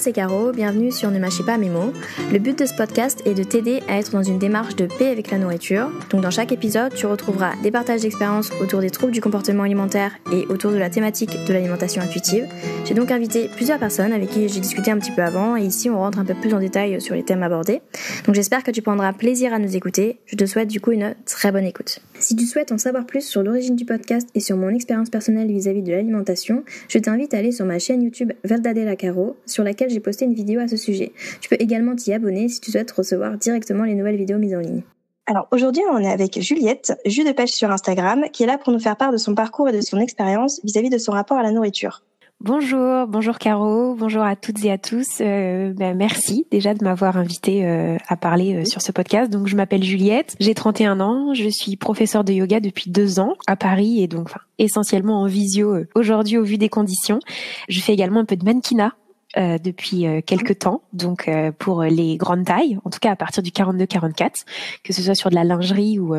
C'est Caro, bienvenue sur Ne mâchez pas mes mots. Le but de ce podcast est de t'aider à être dans une démarche de paix avec la nourriture. Donc dans chaque épisode, tu retrouveras des partages d'expériences autour des troubles du comportement alimentaire et autour de la thématique de l'alimentation intuitive. J'ai donc invité plusieurs personnes avec qui j'ai discuté un petit peu avant et ici on rentre un peu plus en détail sur les thèmes abordés. Donc j'espère que tu prendras plaisir à nous écouter. Je te souhaite du coup une très bonne écoute. Si tu souhaites en savoir plus sur l'origine du podcast et sur mon expérience personnelle vis-à-vis de l'alimentation, je t'invite à aller sur ma chaîne YouTube Verdadella Caro, sur laquelle j'ai posté une vidéo à ce sujet. Tu peux également t'y abonner si tu souhaites recevoir directement les nouvelles vidéos mises en ligne. Alors aujourd'hui, on est avec Juliette, jus de pêche sur Instagram, qui est là pour nous faire part de son parcours et de son expérience vis-à-vis de son rapport à la nourriture. Bonjour, bonjour Caro, bonjour à toutes et à tous. Euh, ben, merci déjà de m'avoir invité euh, à parler euh, sur ce podcast. Donc je m'appelle Juliette, j'ai 31 ans, je suis professeure de yoga depuis deux ans à Paris et donc enfin, essentiellement en visio aujourd'hui au vu des conditions. Je fais également un peu de mannequinat euh, depuis euh, quelques temps, donc euh, pour les grandes tailles, en tout cas à partir du 42-44, que ce soit sur de la lingerie ou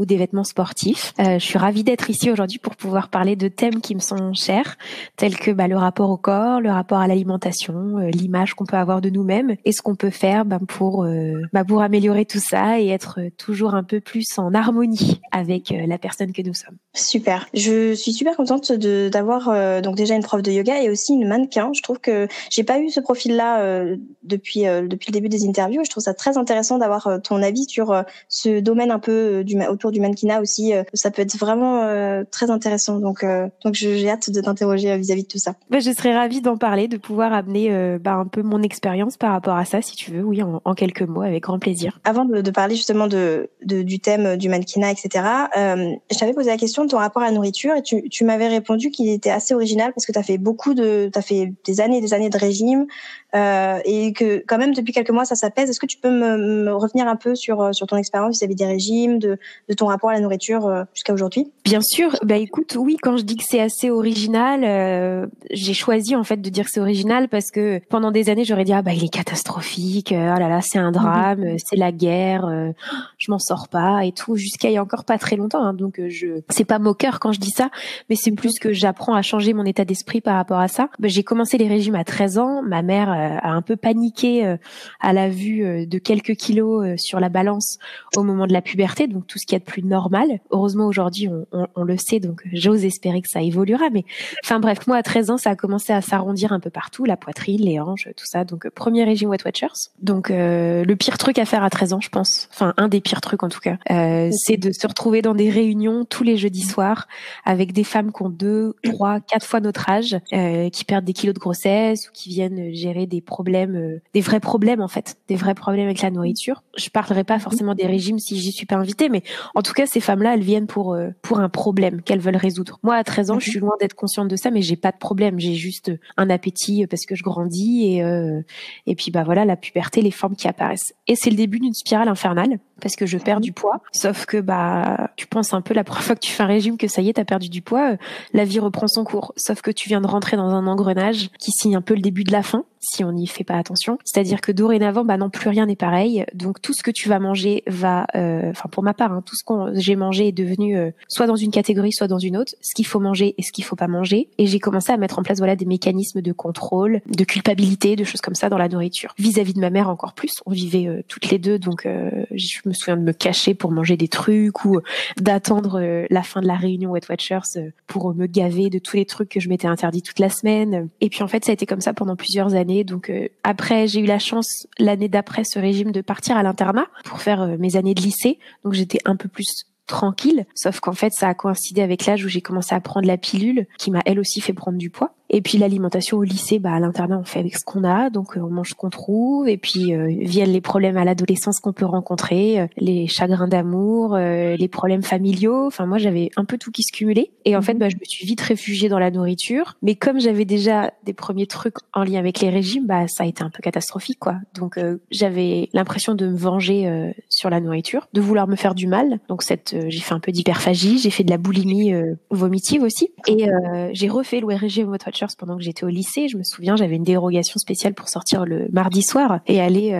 ou des vêtements sportifs. je suis ravie d'être ici aujourd'hui pour pouvoir parler de thèmes qui me sont chers, tels que bah, le rapport au corps, le rapport à l'alimentation, l'image qu'on peut avoir de nous-mêmes et ce qu'on peut faire bah, pour bah, pour améliorer tout ça et être toujours un peu plus en harmonie avec la personne que nous sommes. Super. Je suis super contente de d'avoir donc déjà une prof de yoga et aussi une mannequin. Je trouve que j'ai pas eu ce profil-là euh, depuis euh, depuis le début des interviews. Je trouve ça très intéressant d'avoir euh, ton avis sur ce domaine un peu du autour du mannequinat aussi. ça peut être vraiment très intéressant. Donc donc j'ai hâte de t'interroger vis-à-vis de tout ça. Bah, je serais ravie d'en parler, de pouvoir amener bah, un peu mon expérience par rapport à ça, si tu veux. Oui, en, quelques mots, avec grand plaisir. Avant de, de parler justement de, de, du thème du mannequinat, etc. Euh, je t'avais posé la question de ton rapport à la nourriture et tu, tu m'avais répondu qu'il était assez original parce que tu as fait beaucoup de, tu as fait des années et des années de régime euh, et que quand même depuis quelques mois ça s'apaise. Est-ce que tu peux me, revenir un peu sur euh, sur ton expérience vis-à-vis des régimes, de, de ton rapport à la nourriture euh, jusqu'à aujourd'hui Bien sûr. Bah écoute, oui, quand je dis que c'est assez original, euh, j'ai choisi en fait de dire que c'est original parce que pendant des années j'aurais dit ah bah il est catastrophique, ah là là c'est un drame, mhm. c'est la guerre, je m'en sors pas et tout jusqu'à il y a encore pas très longtemps. Hein, donc je c'est pas moqueur quand je dis ça, mais c'est plus que j'apprends à changer mon état d'esprit par rapport à ça. Bah, j'ai commencé les régimes à 13 ans. Ma mère euh, a un peu paniqué euh, à la vue euh, de quelques kilos sur la balance au moment de la puberté, donc tout ce qui est de plus normal. Heureusement aujourd'hui on, le sait, donc j'ose espérer que ça évoluera. Mais enfin bref, moi à 13 ans ça a commencé à s'arrondir un peu partout, la poitrine, les hanches, tout ça. Donc premier régime Wet Watchers. Donc le pire truc à faire à 13 ans, je pense, enfin un des pires trucs en tout cas, c'est de se retrouver dans des réunions tous les jeudis soirs avec des femmes qui ont deux, trois, quatre fois notre âge, qui perdent des kilos de grossesse ou qui viennent gérer des problèmes, euh, des vrais problèmes en fait, des vrais problèmes avec la nourriture. Je parlerai pas forcément des régimes si j'y suis pas invitée, mais en tout cas ces femmes-là, elles viennent pour euh, pour un problème qu'elles veulent résoudre. Moi, à 13 ans, je suis loin d'être consciente de ça, mais j'ai pas de problème. J'ai juste un appétit parce que je grandis et euh, et puis bah voilà la puberté, les formes qui apparaissent. Et c'est le début d'une spirale infernale parce que je perds du poids. Sauf que bah tu penses un peu la première fois que tu fais un régime que ça y est, t'as perdu du poids, la vie reprend son cours. Sauf que tu viens de rentrer dans un engrenage qui signe un peu le début de la fin si on n'y fait pas attention. C'est-à-dire que dorénavant, bah non, plus rien n'est pareil. Donc tout ce que tu vas manger va, euh, enfin pour ma part, hein, tout ce que j'ai mangé est devenu euh, soit dans une catégorie, soit dans une autre. Ce qu'il faut manger et ce qu'il faut pas manger. Et j'ai commencé à mettre en place voilà des mécanismes de contrôle, de culpabilité, de choses comme ça dans la nourriture. Vis-à-vis de ma mère encore plus, on vivait euh, toutes les deux, donc je me souviens de me cacher pour manger des trucs ou d'attendre la fin de la réunion Wet Watchers pour me gaver de tous les trucs que je m'étais interdit toute la semaine. Et puis en fait, ça a été comme ça pendant plusieurs années donc euh, après, j'ai eu la chance l'année d'après ce régime de partir à l'internat pour faire euh, mes années de lycée. Donc j'étais un peu plus tranquille, sauf qu'en fait ça a coïncidé avec l'âge où j'ai commencé à prendre la pilule qui m'a elle aussi fait prendre du poids. Et puis l'alimentation au lycée, bah à l'internat on fait avec ce qu'on a, donc euh, on mange ce qu'on trouve. Et puis euh, viennent les problèmes à l'adolescence qu'on peut rencontrer, euh, les chagrins d'amour, les problèmes familiaux. Enfin moi j'avais un peu tout qui se cumulait. Et en fait mhm. bah je me suis vite réfugiée dans la nourriture. Mais comme j'avais déjà des premiers trucs en lien avec les régimes, bah ça a été un peu catastrophique quoi. Donc j'avais l'impression de me venger sur la nourriture, de vouloir me faire du mal. Donc cette j'ai fait un peu d'hyperphagie, j'ai fait de la boulimie vomitive aussi. Et j'ai refait l'ORG Weight Pendant que j'étais au lycée. Je me souviens, j'avais une dérogation spéciale pour sortir le mardi soir et aller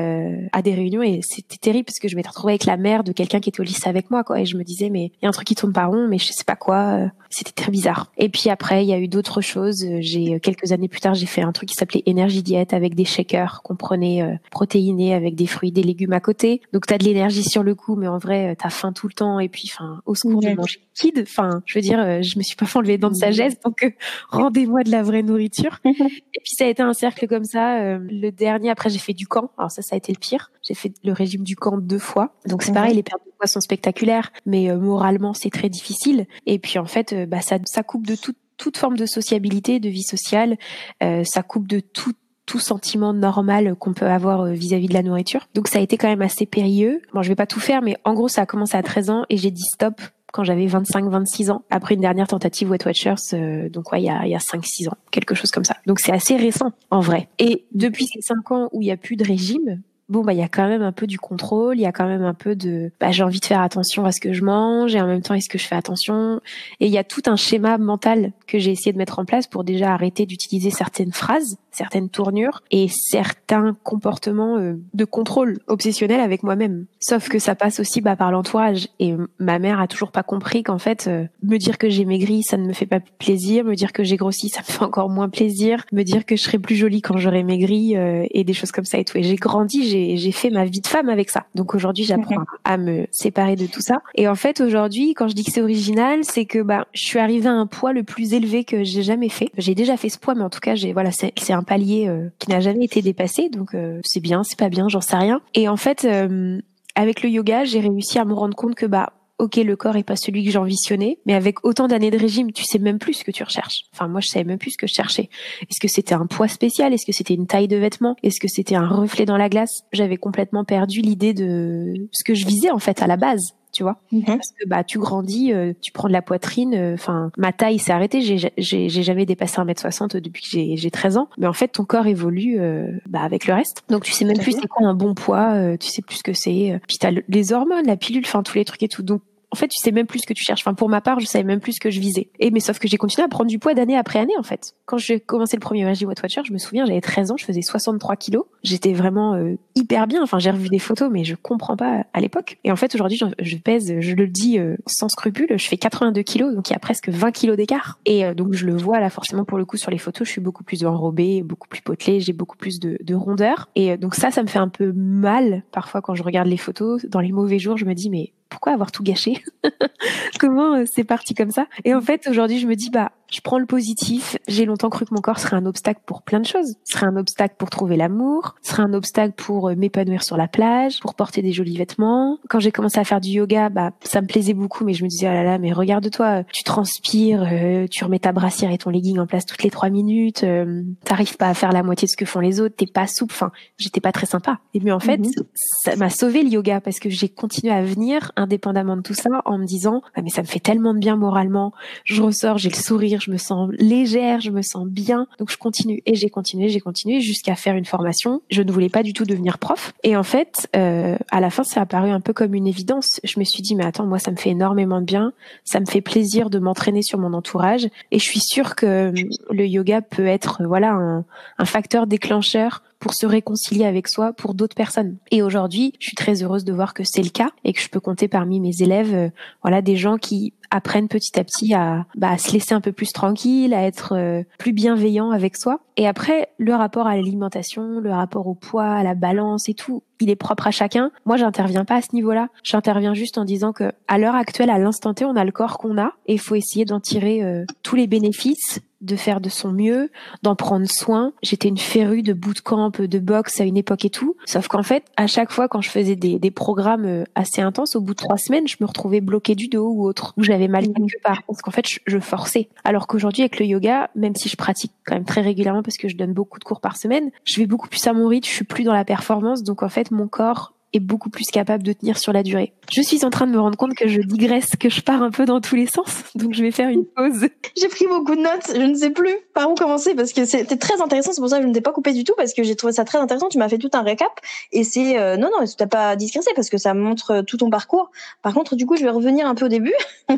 à des réunions. Et c'était terrible parce que je m'étais retrouvée avec la mère de quelqu'un qui était au lycée avec moi. Quoi. Et je me disais, mais il y a un truc qui tourne pas rond, mais je sais pas quoi. C'était très bizarre. Et puis après, il y a eu d'autres choses. J'ai quelques années plus tard, j'ai fait un truc qui s'appelait énergie diète avec des shakers qu'on prenait euh, protéinés avec des fruits, des légumes à côté. Donc t'as de l'énergie sur le coup, mais en vrai, t'as faim tout le temps. Et puis, enfin, au secours, je mange liquide. Enfin, je veux dire, euh, je me suis pas fait enlever dents de sagesse, donc euh, rendez-moi de la vraie nourriture. et puis ça a été un cercle comme ça. le dernier, après, j'ai fait du camp. Alors ça, ça a été le pire. J'ai fait le régime du camp deux fois. Donc c'est pareil, les pertes de poids sont spectaculaires, mais moralement, c'est très difficile. Et puis en fait, bah ça, ça coupe de toute toute forme de sociabilité, de vie sociale. Euh, ça coupe de tout tout sentiment normal qu'on peut avoir euh, vis-à-vis de la nourriture. Donc ça a été quand même assez périlleux. Bon, je vais pas tout faire, mais en gros, ça a commencé à 13 ans et j'ai dit stop quand j'avais 25-26 ans, après une dernière tentative Wet Watchers, euh, donc ouais, il y a, y a 5-6 ans, quelque chose comme ça. Donc c'est assez récent, en vrai. Et depuis ces 5 ans où il y a plus de régime, bon bah il y a quand même un peu du contrôle, il y a quand même un peu de bah j'ai envie de faire attention à ce que je mange et en même temps est-ce que je fais attention? Et il y a tout un schéma mental que j'ai essayé de mettre en place pour déjà arrêter d'utiliser certaines phrases, certaines tournures et certains comportements euh, de contrôle obsessionnel avec moi-même. Sauf que ça passe aussi bah, par l'entourage et ma mère a toujours pas compris qu'en fait euh, me dire que j'ai maigri ça ne me fait pas plaisir, me dire que j'ai grossi ça me fait encore moins plaisir, me dire que je serai plus jolie quand j'aurai maigri euh, et des choses comme ça et tout. Et j'ai grandi, j'ai j'ai fait ma vie de femme avec ça. Donc aujourd'hui, j'apprends à me séparer de tout ça. Et en fait, aujourd'hui, quand je dis que c'est original, c'est que bah je suis arrivée à un poids le plus élevé que j'ai jamais fait. J'ai déjà fait ce poids, mais en tout cas, j'ai voilà, c'est un palier euh, qui n'a jamais été dépassé. Donc euh, c'est bien, c'est pas bien, j'en sais rien. Et en fait, euh, avec le yoga, j'ai réussi à me rendre compte que bah ok, le corps est pas celui que j'envisionnais, mais avec autant d'années de régime, tu sais même plus ce que tu recherches. Enfin, moi, je savais même plus ce que je cherchais. Est-ce que c'était un poids spécial? Est-ce que c'était une taille de vêtement Est-ce que c'était un reflet dans la glace? J'avais complètement perdu l'idée de ce que je visais en fait à la base tu vois. Mhm. parce que bah tu grandis euh, tu prends de la poitrine euh, enfin ma taille s'est arrêtée. J'ai j'ai jamais dépassé 1m60 depuis que j'ai j'ai 13 ans. Mais en fait ton corps évolue euh, bah avec le reste. Donc tu sais même plus c'est quoi un bon poids tu sais plus ce que c'est puis t'as les hormones la pilule enfin tous les trucs et tout. Donc en fait, tu sais même plus ce que tu cherches. Enfin, pour ma part, je savais même plus ce que je visais. Et mais sauf que j'ai continué à prendre du poids d'année après année, en fait. Quand j'ai commencé le premier Magic What Watcher, je me souviens, j'avais 13 ans, je faisais 63 kilos. J'étais vraiment euh, hyper bien. Enfin, j'ai revu des photos, mais je comprends pas à l'époque. Et en fait, aujourd'hui, je, pèse, je le dis euh, sans scrupule, je fais 82 kilos, donc il y a presque 20 kilos d'écart. Et euh, donc je le vois là, forcément pour le coup sur les photos, je suis beaucoup plus enrobée, beaucoup plus potelée, j'ai beaucoup plus de, de rondeur. Et donc ça, ça me fait un peu mal parfois quand je regarde les photos. Dans les mauvais jours, je me dis mais pourquoi avoir tout gâché? Comment euh, c'est parti comme ça? Et en fait, aujourd'hui, je me dis bah je prends le positif. J'ai longtemps cru que mon corps serait un obstacle pour plein de choses. serait un obstacle pour trouver l'amour, serait un obstacle pour euh, m'épanouir sur la plage, pour porter des jolis vêtements. Quand j'ai commencé à faire du yoga, bah ça me plaisait beaucoup, mais je me disais oh là là, mais regarde-toi, tu transpires, euh, tu remets ta brassière et ton legging en place toutes les trois minutes, euh, t'arrives pas à faire la moitié de ce que font les autres, t'es pas souple. Enfin, j'étais pas très sympa. Et mais en fait, mhm. ça m'a sauvé le yoga parce que j'ai continué à venir indépendamment de tout ça en me disant ah, mais ça me fait tellement de bien moralement. Je ressors, j'ai le sourire je me sens légère, je me sens bien. Donc je continue et j'ai continué, j'ai continué jusqu'à faire une formation. Je ne voulais pas du tout devenir prof. Et en fait, euh, à la fin, ça a apparu un peu comme une évidence. Je me suis dit, mais attends, moi, ça me fait énormément de bien. Ça me fait plaisir de m'entraîner sur mon entourage. Et je suis sûre que le yoga peut être, voilà, un facteur déclencheur pour se réconcilier avec soi pour d'autres personnes. Et aujourd'hui, je suis très heureuse de voir que c'est le cas et que je peux compter parmi mes élèves, euh, voilà, des gens qui apprennent petit à petit à, bah, à se laisser un peu plus tranquille, à être euh, plus bienveillant avec soi. Et après, le rapport à l'alimentation, le rapport au poids, à la balance et tout, il est propre à chacun. Moi, j'interviens pas à ce niveau-là. J'interviens juste en disant que à l'heure actuelle, à l'instant T, on a le corps qu'on a et il faut essayer d'en tirer euh, tous les bénéfices de faire de son mieux, d'en prendre soin. J'étais une férue de bootcamp, de boxe à une époque et tout. Sauf qu'en fait, à chaque fois quand je faisais des, des programmes euh, assez intenses, au bout de trois semaines, je me retrouvais bloquée du dos ou autre, où j'avais mal quelque part, parce qu'en fait, je, forçais. Alors qu'aujourd'hui, avec le yoga, même si je pratique quand même très régulièrement parce que je donne beaucoup de cours par semaine, je vais beaucoup plus à mon rythme, je suis plus dans la performance, donc en fait, mon corps est beaucoup plus capable de tenir sur la durée. Je suis en train de me rendre compte que je digresse, que je pars un peu dans tous les sens, donc je vais faire une pause. J'ai pris beaucoup de notes, je ne sais plus par où commencer parce que c'était très intéressant, c'est pour ça que je ne t'ai pas coupé du tout parce que j'ai trouvé ça très intéressant, tu m'as fait tout un récap et c'est euh, non non, tu n'as pas digressé parce que ça montre tout ton parcours. Par contre, du coup, je vais revenir un peu au début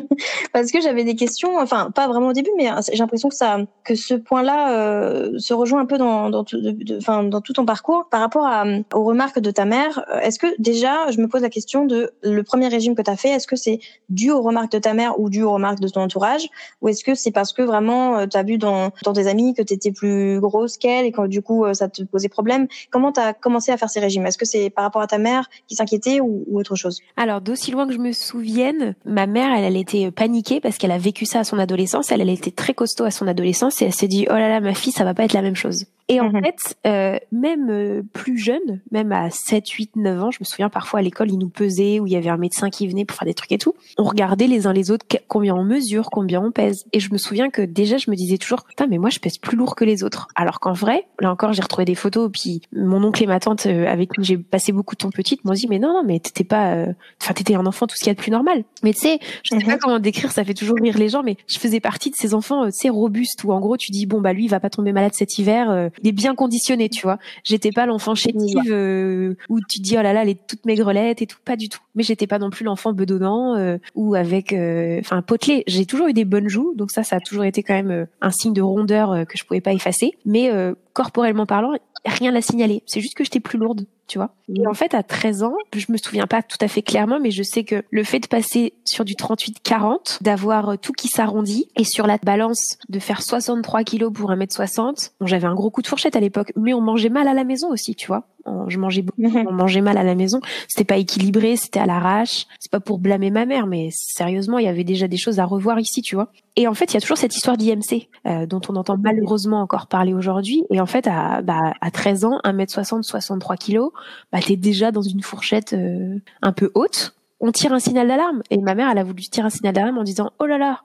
parce que j'avais des questions, enfin pas vraiment au début mais euh, j'ai l'impression que ça que ce point-là euh, se rejoint un peu dans tout, enfin dans tout ton parcours par rapport à, aux remarques de ta mère. Est-ce déjà, je me pose la question de le premier régime que tu as fait, est-ce que c'est dû aux remarques de ta mère ou dû aux remarques de ton entourage? Ou est-ce que c'est parce que vraiment euh, tu as vu dans, dans tes amis que tu étais plus grosse qu'elle et que du coup euh, ça te posait problème? Comment tu as commencé à faire ces régimes? Est-ce que c'est par rapport à ta mère qui s'inquiétait ou, autre chose? Alors, d'aussi loin que je me souvienne, ma mère, elle, elle était paniquée parce qu'elle a vécu ça à son adolescence. Elle, elle était très costaud à son adolescence et elle s'est dit, oh là là, ma fille, ça va pas être la même chose. Et en mhm. fait, euh, même euh, plus jeune, même à 7, 8, 9 ans, je me souviens parfois à l'école, ils nous pesaient, où il y avait un médecin qui venait pour faire des trucs et tout. On regardait les uns les autres combien on mesure, combien on pèse. Et je me souviens que déjà, je me disais toujours, putain, mais moi, je pèse plus lourd que les autres. Alors qu'en vrai, là encore, j'ai retrouvé des photos, puis mon oncle et ma tante, euh, avec qui j'ai passé beaucoup de temps petite, m'ont dit, mais non, non, mais t'étais pas, euh, enfin, t'étais un enfant, tout ce qu'il y a de plus normal. Mais tu sais, je sais pas mhm. comment décrire, ça fait toujours rire les gens, mais je faisais partie de ces enfants, tu sais, robustes, où en gros, tu dis, bon, bah, lui, il va pas tomber malade cet hiver, il est bien conditionné tu vois. J'étais pas l'enfant chétive euh, où tu dis oh là là, elle est toute maigrelette et tout, pas du tout. Mais j'étais pas non plus l'enfant bedonnant euh, ou avec euh, enfin potelé. J'ai toujours eu des bonnes joues, donc ça ça a toujours été quand même un signe de rondeur que je pouvais pas effacer. Mais corporellement parlant, rien à signaler. C'est juste que j'étais plus lourde, tu vois. Et en fait, à 13 ans, je me souviens pas tout à fait clairement, mais je sais que le fait de passer sur du 38-40, d'avoir tout qui s'arrondit, et sur la balance de faire 63 kilos pour 1m60, bon, j'avais un gros coup de fourchette à l'époque, mais on mangeait mal à la maison aussi, tu vois je mangeais beaucoup, on mangeait mal à la maison. C'était pas équilibré, c'était à l'arrache. C'est pas pour blâmer ma mère, mais sérieusement, il y avait déjà des choses à revoir ici, tu vois. Et en fait, il y a toujours cette histoire d'IMC euh, dont on entend malheureusement encore parler aujourd'hui. Et en fait, à, bah, à 13 ans, 1m60, 63 kilos, bah, t'es déjà dans une fourchette euh, un peu haute. On tire un signal d'alarme. Et ma mère, elle a voulu tirer un signal d'alarme en disant, oh là là,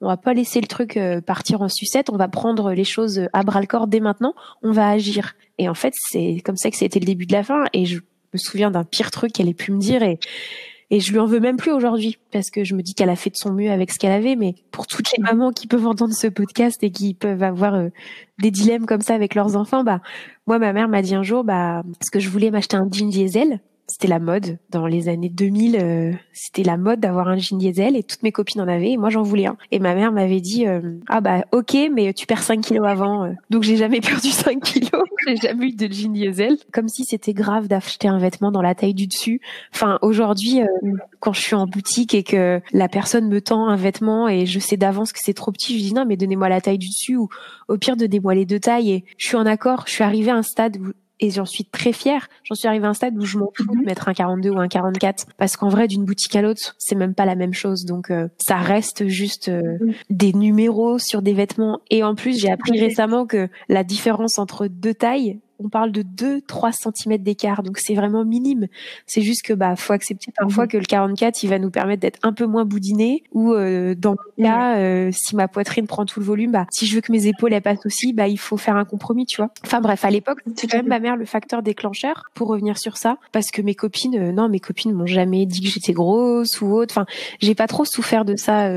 on va pas laisser le truc euh, partir en sucette, on va prendre les choses à bras le corps dès maintenant, on va agir. Et en fait, c'est comme ça que c'était le début de la fin. Et je me souviens d'un pire truc qu'elle ait pu me dire et et je lui en veux même plus aujourd'hui parce que je me dis qu'elle a fait de son mieux avec ce qu'elle avait. Mais pour toutes les mamans qui peuvent entendre ce podcast et qui peuvent avoir euh, des dilemmes comme ça avec leurs enfants, bah moi ma mère m'a dit un jour bah parce que je voulais m'acheter un jean diesel c'était la mode dans les années 2000. Euh, c'était la mode d'avoir un jean diesel et toutes mes copines en avaient et moi j'en voulais un. Et ma mère m'avait dit euh, ah bah ok mais tu perds 5 kilos avant. Euh. Donc j'ai jamais perdu 5 kilos. j'ai jamais eu de jean diesel. Comme si c'était grave d'acheter un vêtement dans la taille du dessus. Enfin aujourd'hui quand je suis en boutique et que la personne me tend un vêtement et je sais d'avance que c'est trop petit, je dis non mais donnez-moi la taille du dessus ou au pire donnez-moi les deux tailles et je suis en accord. Je suis arrivée à un stade où et j'en suis très fière. J'en suis arrivée à un stade où je m'en fous de mhm. mettre un 42 ou un 44 parce qu'en vrai d'une boutique à l'autre, c'est même pas la même chose. Donc euh, ça reste juste euh, mhm. des numéros sur des vêtements et en plus, j'ai appris récemment que la différence entre deux tailles on parle de 2-3 cm d'écart, donc c'est vraiment minime. C'est juste que bah faut accepter parfois mhm. que le 44 il va nous permettre d'être un peu moins boudiné ou euh, dans le cas euh, si ma poitrine prend tout le volume, bah si je veux que mes épaules elles passent aussi, bah il faut faire un compromis, tu vois. Enfin bref, à l'époque c'était quand même ma mère le facteur déclencheur pour revenir sur ça, parce que mes copines, euh, non mes copines m'ont jamais dit que j'étais grosse ou autre. Enfin j'ai pas trop souffert de ça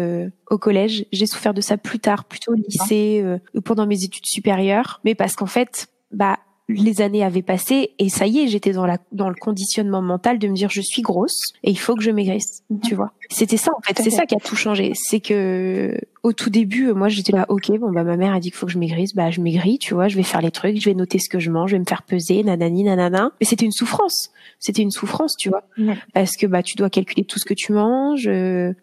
au collège, j'ai souffert de ça plus tard, plutôt au lycée, ou pendant mes études supérieures, mais parce qu'en fait bah les années avaient passé et ça y est, j'étais dans la dans le conditionnement mental de me dire je suis grosse et il faut que je maigrisse, mhm. tu vois. C'était ça en fait, c'est ça qui a tout changé, c'est que au tout début, moi j'étais là OK, bon bah ma mère a dit qu'il faut que je maigrisse, bah je maigris, tu vois, je vais faire les trucs, je vais noter ce que je mange, je vais me faire peser, nanani nanana. Mais c'était une souffrance. C'était une souffrance, tu vois. Parce que bah tu dois calculer tout ce que tu manges,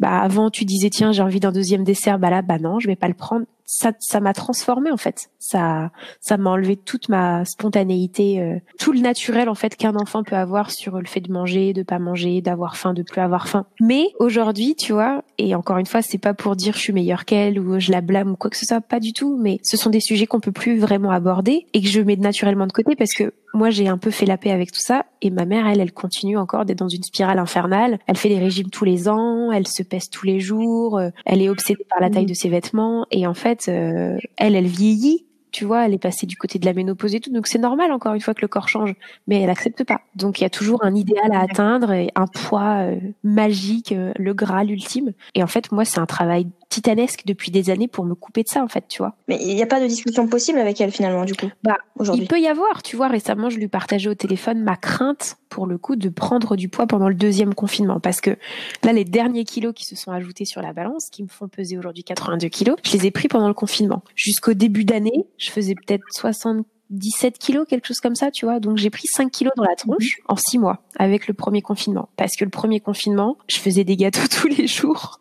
bah avant tu disais tiens, j'ai envie d'un deuxième dessert, bah là bah non, je vais pas le prendre ça ça m'a transformé en fait. Ça ça m'a enlevé toute ma spontanéité, euh, tout le naturel en fait qu'un enfant peut avoir sur le fait de manger, de pas manger, d'avoir faim, de plus avoir faim. Mais aujourd'hui, tu vois, et encore une fois, c'est pas pour dire je suis meilleure qu'elle ou je la blâme ou quoi que ce soit, pas du tout, mais ce sont des sujets qu'on peut plus vraiment aborder et que je mets naturellement de côté parce que moi j'ai un peu fait la paix avec tout ça. Et ma mère elle elle continue encore d'être dans une spirale infernale. Elle fait des régimes tous les ans. Elle se pèse tous les jours. Euh, elle est obsédée par la taille de ses vêtements. Et en fait euh, elle elle vieillit. Tu vois, elle est passée du côté de la ménopause et tout, donc c'est normal encore une fois que le corps change, mais elle accepte pas. Donc il y a toujours un idéal à atteindre et un poids euh, magique, euh, le graal ultime. Et en fait, moi, c'est un travail titanesque depuis des années pour me couper de ça, en fait, tu vois. Mais il n'y a pas de discussion possible avec elle finalement, du coup. Bah, aujourd'hui. Il peut y avoir, tu vois. Récemment, je lui partageais au téléphone ma crainte, pour le coup, de prendre du poids pendant le deuxième confinement, parce que là, les derniers kilos qui se sont ajoutés sur la balance, qui me font peser aujourd'hui 82 kilos, je les ai pris pendant le confinement. Jusqu'au début d'année, je faisais peut-être 60 17 kilos, quelque chose comme ça, tu vois. Donc j'ai pris 5 kilos dans la tronche en 6 mois avec le premier confinement. Parce que le premier confinement, je faisais des gâteaux tous les jours.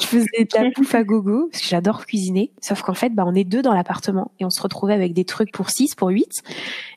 je faisais de la bouffe à gogo, parce que j'adore cuisiner. Sauf qu'en fait, bah, on est deux dans l'appartement et on se retrouvait avec des trucs pour 6, pour 8.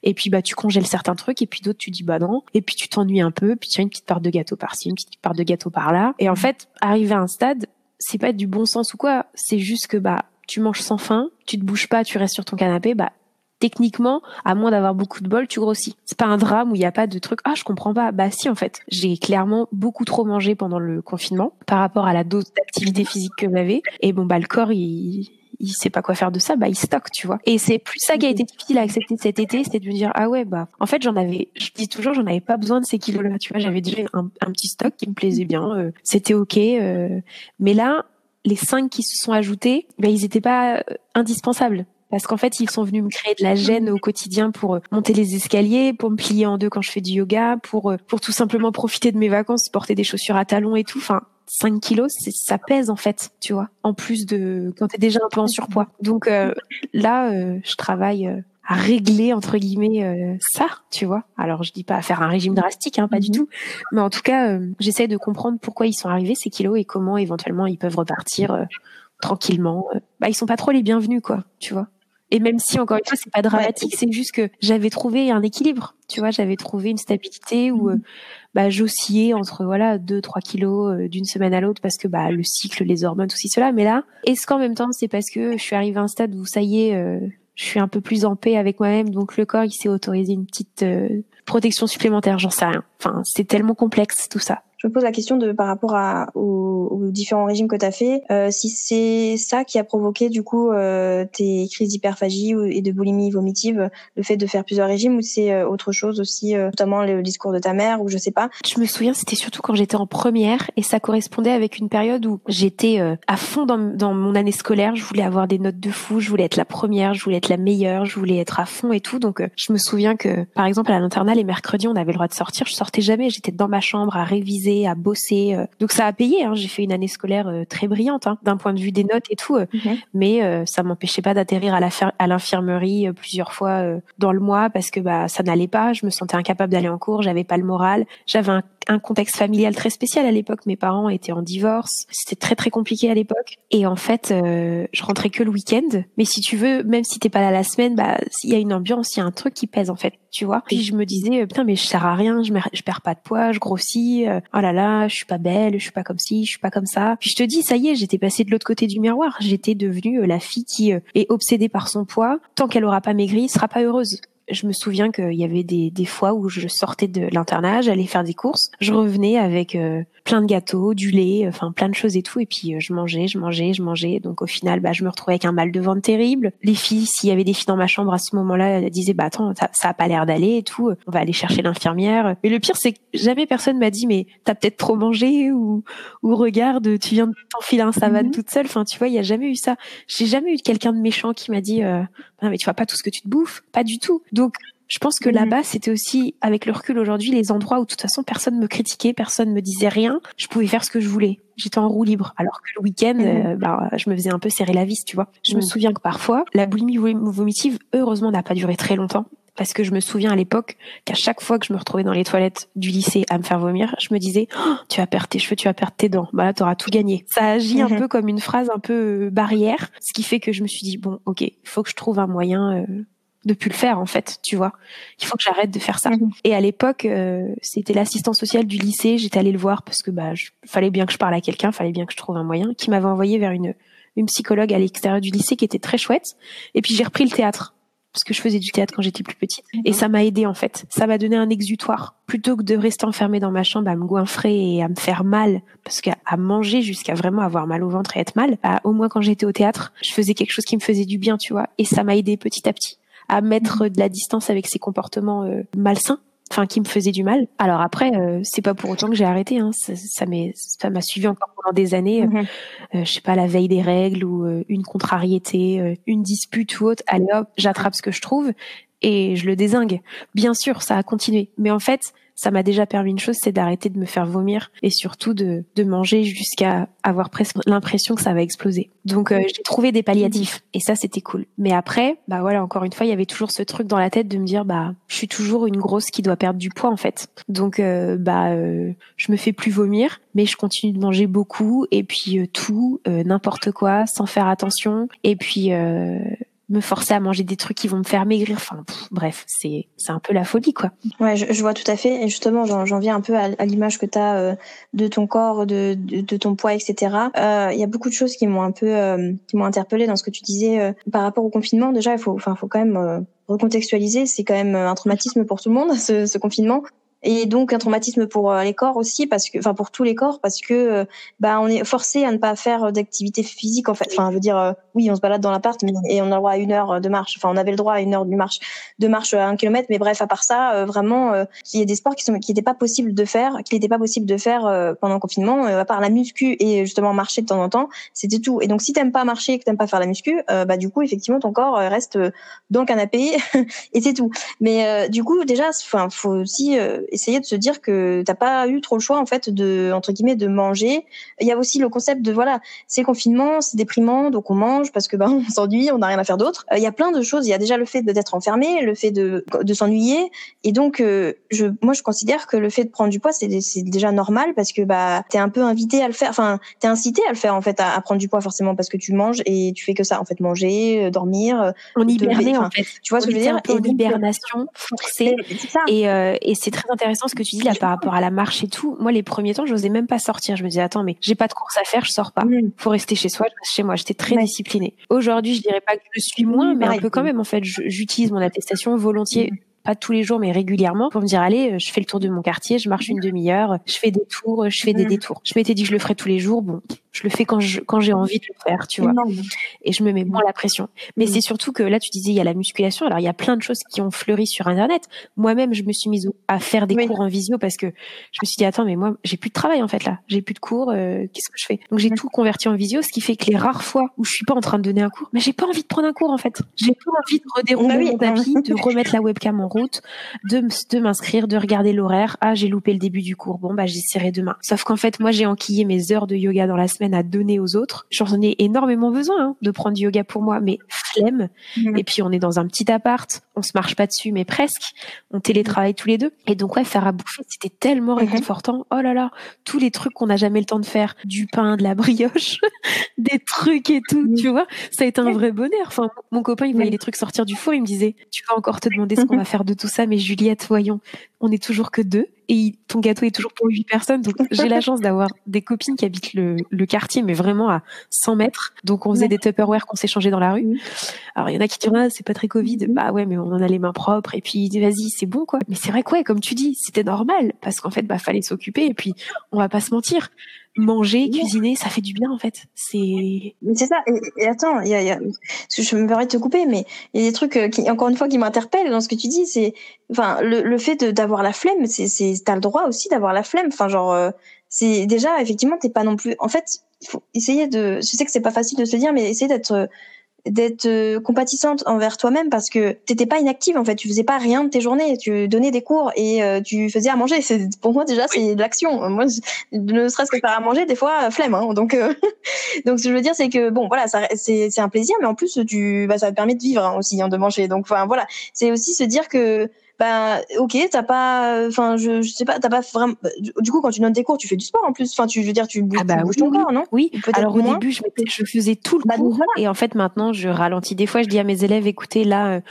Et puis, bah, tu congèles certains trucs et puis d'autres, tu dis, bah non. Et puis tu t'ennuies un peu, puis tu as une petite part de gâteau par-ci, une petite part de gâteau par-là. Et en fait, arrivé à un stade, c'est pas du bon sens ou quoi. C'est juste que, bah, tu manges sans faim, tu te bouges pas, tu restes sur ton canapé, bah techniquement, à moins d'avoir beaucoup de bol, tu grossis. C'est pas un drame où il n'y a pas de truc. Ah, je comprends pas. Bah si, en fait, j'ai clairement beaucoup trop mangé pendant le confinement par rapport à la dose d'activité physique que j'avais. Et bon, bah le corps, il il sait pas quoi faire de ça, bah il stocke, tu vois. Et c'est plus ça qui a été difficile à accepter cet été, c'était de me dire ah ouais bah en fait j'en avais, je dis toujours j'en avais pas besoin de ces kilos-là, tu vois. J'avais déjà un, petit stock qui me plaisait bien, euh, c'était ok. Euh, mais là, les cinq qui se sont ajoutés, bah ils étaient pas euh, indispensables parce qu'en fait, ils sont venus me créer de la gêne au quotidien pour euh, monter les escaliers, pour me plier en deux quand je fais du yoga, pour euh, pour tout simplement profiter de mes vacances, porter des chaussures à talons et tout. Enfin, 5 kilos, ça pèse en fait, tu vois. En plus de quand t'es déjà un peu en surpoids. Donc euh, là, je travaille à régler entre guillemets ça, tu vois. Alors je dis pas à faire un régime drastique, hein, pas du mhm. tout, mais en tout cas, j'essaie de comprendre pourquoi ils sont arrivés ces kilos et comment éventuellement ils peuvent repartir tranquillement. Bah ils sont pas trop les bienvenus quoi, tu vois. Et même si encore une fois c'est pas dramatique, c'est juste que j'avais trouvé un équilibre, tu vois, j'avais trouvé une stabilité où euh, bah j'oscillais entre voilà 2 3 kilos euh, d'une semaine à l'autre parce que bah le cycle, les hormones tout cela, mais là, est-ce qu'en même temps c'est parce que je suis arrivée à un stade où ça y est euh, je suis un peu plus en paix avec moi-même, donc le corps il s'est autorisé une petite protection supplémentaire, j'en sais rien. Enfin, c'est tellement complexe tout ça je me pose la question de par rapport à, aux, différents régimes que tu as fait, euh, si c'est ça qui a provoqué du coup euh, tes crises d'hyperphagie et de boulimie vomitive, le fait de faire plusieurs régimes ou c'est euh, autre chose aussi, euh, notamment le discours de ta mère ou je sais pas? Je me souviens, c'était surtout quand j'étais en première et ça correspondait avec une période où j'étais euh, à fond dans, dans mon année scolaire, je voulais avoir des notes de fou, je voulais être la première, je voulais être la meilleure, je voulais être à fond et tout. Donc je me souviens que par exemple à l'internat les mercredis on avait le droit de sortir, je sortais jamais, j'étais dans ma chambre à réviser à bosser. Euh. Donc ça a payé. Hein. J'ai fait une année scolaire euh, très brillante hein, d'un point de vue des notes et tout. Euh. Mhm. Mais ça m'empêchait pas d'atterrir à l'infirmerie plusieurs fois dans le mois parce que bah ça n'allait pas. Je me sentais incapable d'aller en cours. J'avais pas le moral. J'avais un, un, contexte familial très spécial à l'époque. Mes parents étaient en divorce. C'était très très compliqué à l'époque. Et en fait, je rentrais que le week-end. Mais si tu veux, même si t'es pas là la semaine, bah il y a une ambiance, il y a un truc qui pèse en fait. Tu vois. Puis je me disais putain mais je sers à rien. Je, je perds pas de poids. Je grossis oh là là, je suis pas belle, je suis pas comme ci, je suis pas comme ça. Puis je te dis, ça y est, j'étais passée de l'autre côté du miroir. J'étais devenue euh, la fille qui euh, est obsédée par son poids. Tant qu'elle aura pas maigri, sera pas heureuse je me souviens qu'il y avait des, des fois où je sortais de l'internat, j'allais faire des courses, je revenais avec euh, plein de gâteaux, du lait, enfin plein de choses et tout, et puis euh, je mangeais, je mangeais, je mangeais. Donc au final, bah, je me retrouvais avec un mal de ventre terrible. Les filles, s'il y avait des filles dans ma chambre à ce moment-là, elles disaient bah attends, ça, ça a pas l'air d'aller et tout, on va aller chercher l'infirmière. Mais le pire, c'est que jamais personne m'a dit mais t'as peut-être trop mangé ou ou regarde, tu viens de t'enfiler un savane mhm. toute seule. Enfin tu vois, il y a jamais eu ça. J'ai jamais eu quelqu'un de méchant qui m'a dit euh, non mais tu vois pas tout ce que tu te bouffes, pas du tout. Donc je pense que mhm. là-bas, c'était aussi, avec le recul aujourd'hui, les endroits où de toute façon personne me critiquait, personne me disait rien. Je pouvais faire ce que je voulais. J'étais en roue libre. Alors que le week-end, mhm. euh, bah, je me faisais un peu serrer la vis, tu vois. Je me mhm. souviens que parfois, la boulimie vomitive, heureusement, n'a pas duré très longtemps. Parce que je me souviens à l'époque qu'à chaque fois que je me retrouvais dans les toilettes du lycée à me faire vomir, je me disais oh, tu vas perdre tes cheveux, tu vas perdre tes dents. Bah là, t'auras tout gagné. Ça agit un peu comme une phrase un peu euh, barrière, ce qui fait que je me suis dit bon, ok, il faut que je trouve un moyen euh, de plus le faire en fait, tu vois. Il faut que j'arrête de faire ça. Mhm. Et à l'époque, euh, c'était l'assistant social du lycée. J'étais allée le voir parce que bah, je, fallait bien que je parle à quelqu'un, fallait bien que je trouve un moyen, qui m'avait envoyé vers une une psychologue à l'extérieur du lycée qui était très chouette. Et puis j'ai repris le théâtre parce que je faisais du théâtre quand j'étais plus petite. Et ça m'a aidé en fait. Ça m'a donné un exutoire. Plutôt que de rester enfermée dans ma chambre à me goinfrer et à me faire mal parce qu'à manger jusqu'à vraiment avoir mal au ventre et être mal. Bah, au moins quand j'étais au théâtre, je faisais quelque chose qui me faisait du bien, tu vois, et ça m'a aidé petit à petit à mettre de la distance avec ces comportements euh, malsains enfin qui me faisait du mal. Alors après, euh, c'est pas pour autant que j'ai arrêté. Hein. Ça, ça m'a suivi encore pendant des années. Euh, mhm. euh, je sais pas la veille des règles ou euh, une contrariété, une dispute ou autre. Allez hop, j'attrape ce que je trouve et je le désingue. Bien sûr, ça a continué, mais en fait, ça m'a déjà permis une chose, c'est d'arrêter de me faire vomir et surtout de, de manger jusqu'à avoir presque l'impression que ça va exploser. Donc euh, j'ai trouvé des palliatifs et ça c'était cool. Mais après, bah voilà, encore une fois, il y avait toujours ce truc dans la tête de me dire bah je suis toujours une grosse qui doit perdre du poids en fait. Donc euh, bah euh, je me fais plus vomir, mais je continue de manger beaucoup et puis tout, n'importe quoi, sans faire attention. Et puis me forcer à manger des trucs qui vont me faire maigrir. Enfin, bref, c'est c'est un peu la folie, quoi. Ouais, je, je vois tout à fait. Et justement, j'en viens un peu à, l'image que tu as euh, de ton corps, de, de, ton poids, etc. Euh, il y a beaucoup de choses qui m'ont un peu euh, qui m'ont interpellé dans ce que tu disais par rapport au confinement. Déjà, il faut, enfin, faut quand même recontextualiser. C'est quand même un traumatisme pour tout le monde, ce, ce confinement et donc un traumatisme pour euh, les corps aussi parce que enfin pour tous les corps parce que euh, bah on est forcé à ne pas faire d'activité physique en fait. Enfin je veux dire euh, oui on se balade dans l'appart mais et on a le droit à une heure de marche. Enfin on avait le droit à une heure de marche de marche à un kilomètre. Mais bref à part ça vraiment il y a des sports qui sont qui n'étaient pas possibles de faire qui n'étaient pas possible de faire pendant le confinement à part la muscu et justement marcher de temps en temps c'était tout. Et donc si t'aimes pas marcher et que t'aimes pas faire la muscu bah du coup effectivement ton corps reste dans le canapé et c'est tout. Mais du coup déjà enfin faut aussi essayer de se dire que t'as pas eu trop le choix en fait de entre guillemets de manger. Il y a aussi le concept de voilà, c'est confinement, c'est déprimant, donc on mange parce que bah on s'ennuie, on n'a rien à faire d'autre. Euh, il y a plein de choses. Il y a déjà le fait d'être enfermé, le fait de de s'ennuyer, et donc euh, je moi je considère que le fait de prendre du poids c'est c'est déjà normal parce que bah t'es un peu invité à le faire, enfin t'es incité à le faire en fait à, prendre du poids forcément parce que tu manges et tu fais que ça en fait manger, euh, dormir. On hibernait en fait. Tu vois ce que je veux dire? En hibernation forcée. Et, et c'est très intéressant ce que tu dis là par rapport à la marche et tout. Moi, les premiers temps, je n'osais même pas sortir. Je me disais, attends, mais j'ai pas de course à faire, je sors pas. Mm. Faut rester chez soi, je reste chez moi. J'étais très disciplinée. Aujourd'hui, je dirais pas que je suis moins, mais un peu quand même. En fait, j'utilise mon attestation volontiers mm pas tous les jours, mais régulièrement, pour me dire allez, euh, je fais le tour de mon quartier, je marche une demi-heure, je fais des tours, je fais des détours. Je m'étais dit que je le ferais tous les jours. Bon, je le fais quand je quand j'ai envie de le faire, tu vois. Et je me mets moins la pression. Mais c'est surtout que là, tu disais il y a la musculation. Alors il y a plein de choses qui ont fleuri sur Internet. Moi-même, je me suis mise à faire des cours en visio parce que je me suis dit attends, mais moi j'ai plus de travail en fait là, j'ai plus de cours. Euh, qu'est-ce que je fais? Donc j'ai tout converti en visio, ce qui fait que les rares fois où je suis pas en train de donner un cours, mais j'ai pas envie de prendre un cours en fait. J'ai pas envie de redérouler bah mon tapis, de remettre la webcam en route, de, de m'inscrire, de regarder l'horaire. Ah, j'ai loupé le début du cours. Bon, bah, j'essaierai demain. Sauf qu'en fait, moi, j'ai enquillé mes heures de yoga dans la semaine à donner aux autres. J'en ai énormément besoin hein, de prendre du yoga pour moi, mais flemme. Mmh. Et puis, on est dans un petit appart. On se marche pas dessus, mais presque. On télétravaille tous les deux. Et donc, ouais, faire à bouffer, c'était tellement mmh. réconfortant. Oh là là, tous les trucs qu'on n'a jamais le temps de faire. Du pain, de la brioche, des trucs et tout, mmh. tu vois. Ça a été un vrai bonheur. Enfin, mon copain, il voyait les trucs sortir du four. Il me disait, tu vas encore te demander ce qu'on va faire de tout ça, mais Juliette, voyons, on est toujours que deux et ton gâteau est toujours pour huit personnes. Donc j'ai la chance d'avoir des copines qui habitent le, quartier, mais vraiment à 100 mètres. Donc on faisait des Tupperware qu'on s'échangeait dans la rue. Alors il y en a qui disent ah, c'est pas très Covid. Mm-hmm. Bah ouais, mais on en a les mains propres et puis vas-y c'est bon quoi. Mais c'est vrai quoi, comme tu dis, c'était normal parce qu'en fait bah fallait s'occuper et puis on va pas se mentir manger, cuisiner, ça fait du bien en fait. C'est. C'est ça. Et, attends, il y a, y a... je me permets de te couper, mais il y a des trucs euh, qui, encore une fois, qui m'interpellent dans ce que tu dis. C'est, enfin, le, le fait d'avoir la flemme, c'est, c'est, t'as le droit aussi d'avoir la flemme. Enfin, genre, euh, c'est déjà effectivement, t'es pas non plus. En fait, il faut essayer de. Je sais que c'est pas facile de se le dire, mais essayer d'être d'être euh, compatissante envers toi-même parce que t'étais pas inactive en fait. Tu faisais pas rien de tes journées. Tu donnais des cours et euh, tu faisais à manger. C'est pour moi déjà c'est de l'action. Moi ne serait-ce que faire à manger des fois flemme hein, donc euh, donc ce que je veux dire c'est que bon voilà ça c'est c'est un plaisir mais en plus tu bah ça te permet de vivre hein, aussi hein, de manger. Donc enfin voilà. C'est aussi se dire que ben ok t'as pas enfin je, je sais pas t'as pas vraiment du coup quand tu donnes tes cours tu fais du sport en plus. Enfin tu je veux dire tu bouges, ah bah ton corps non? Oui. Alors au début je, je faisais tout le bah, cours et en fait maintenant je ralentis. Des fois je dis à mes élèves écoutez là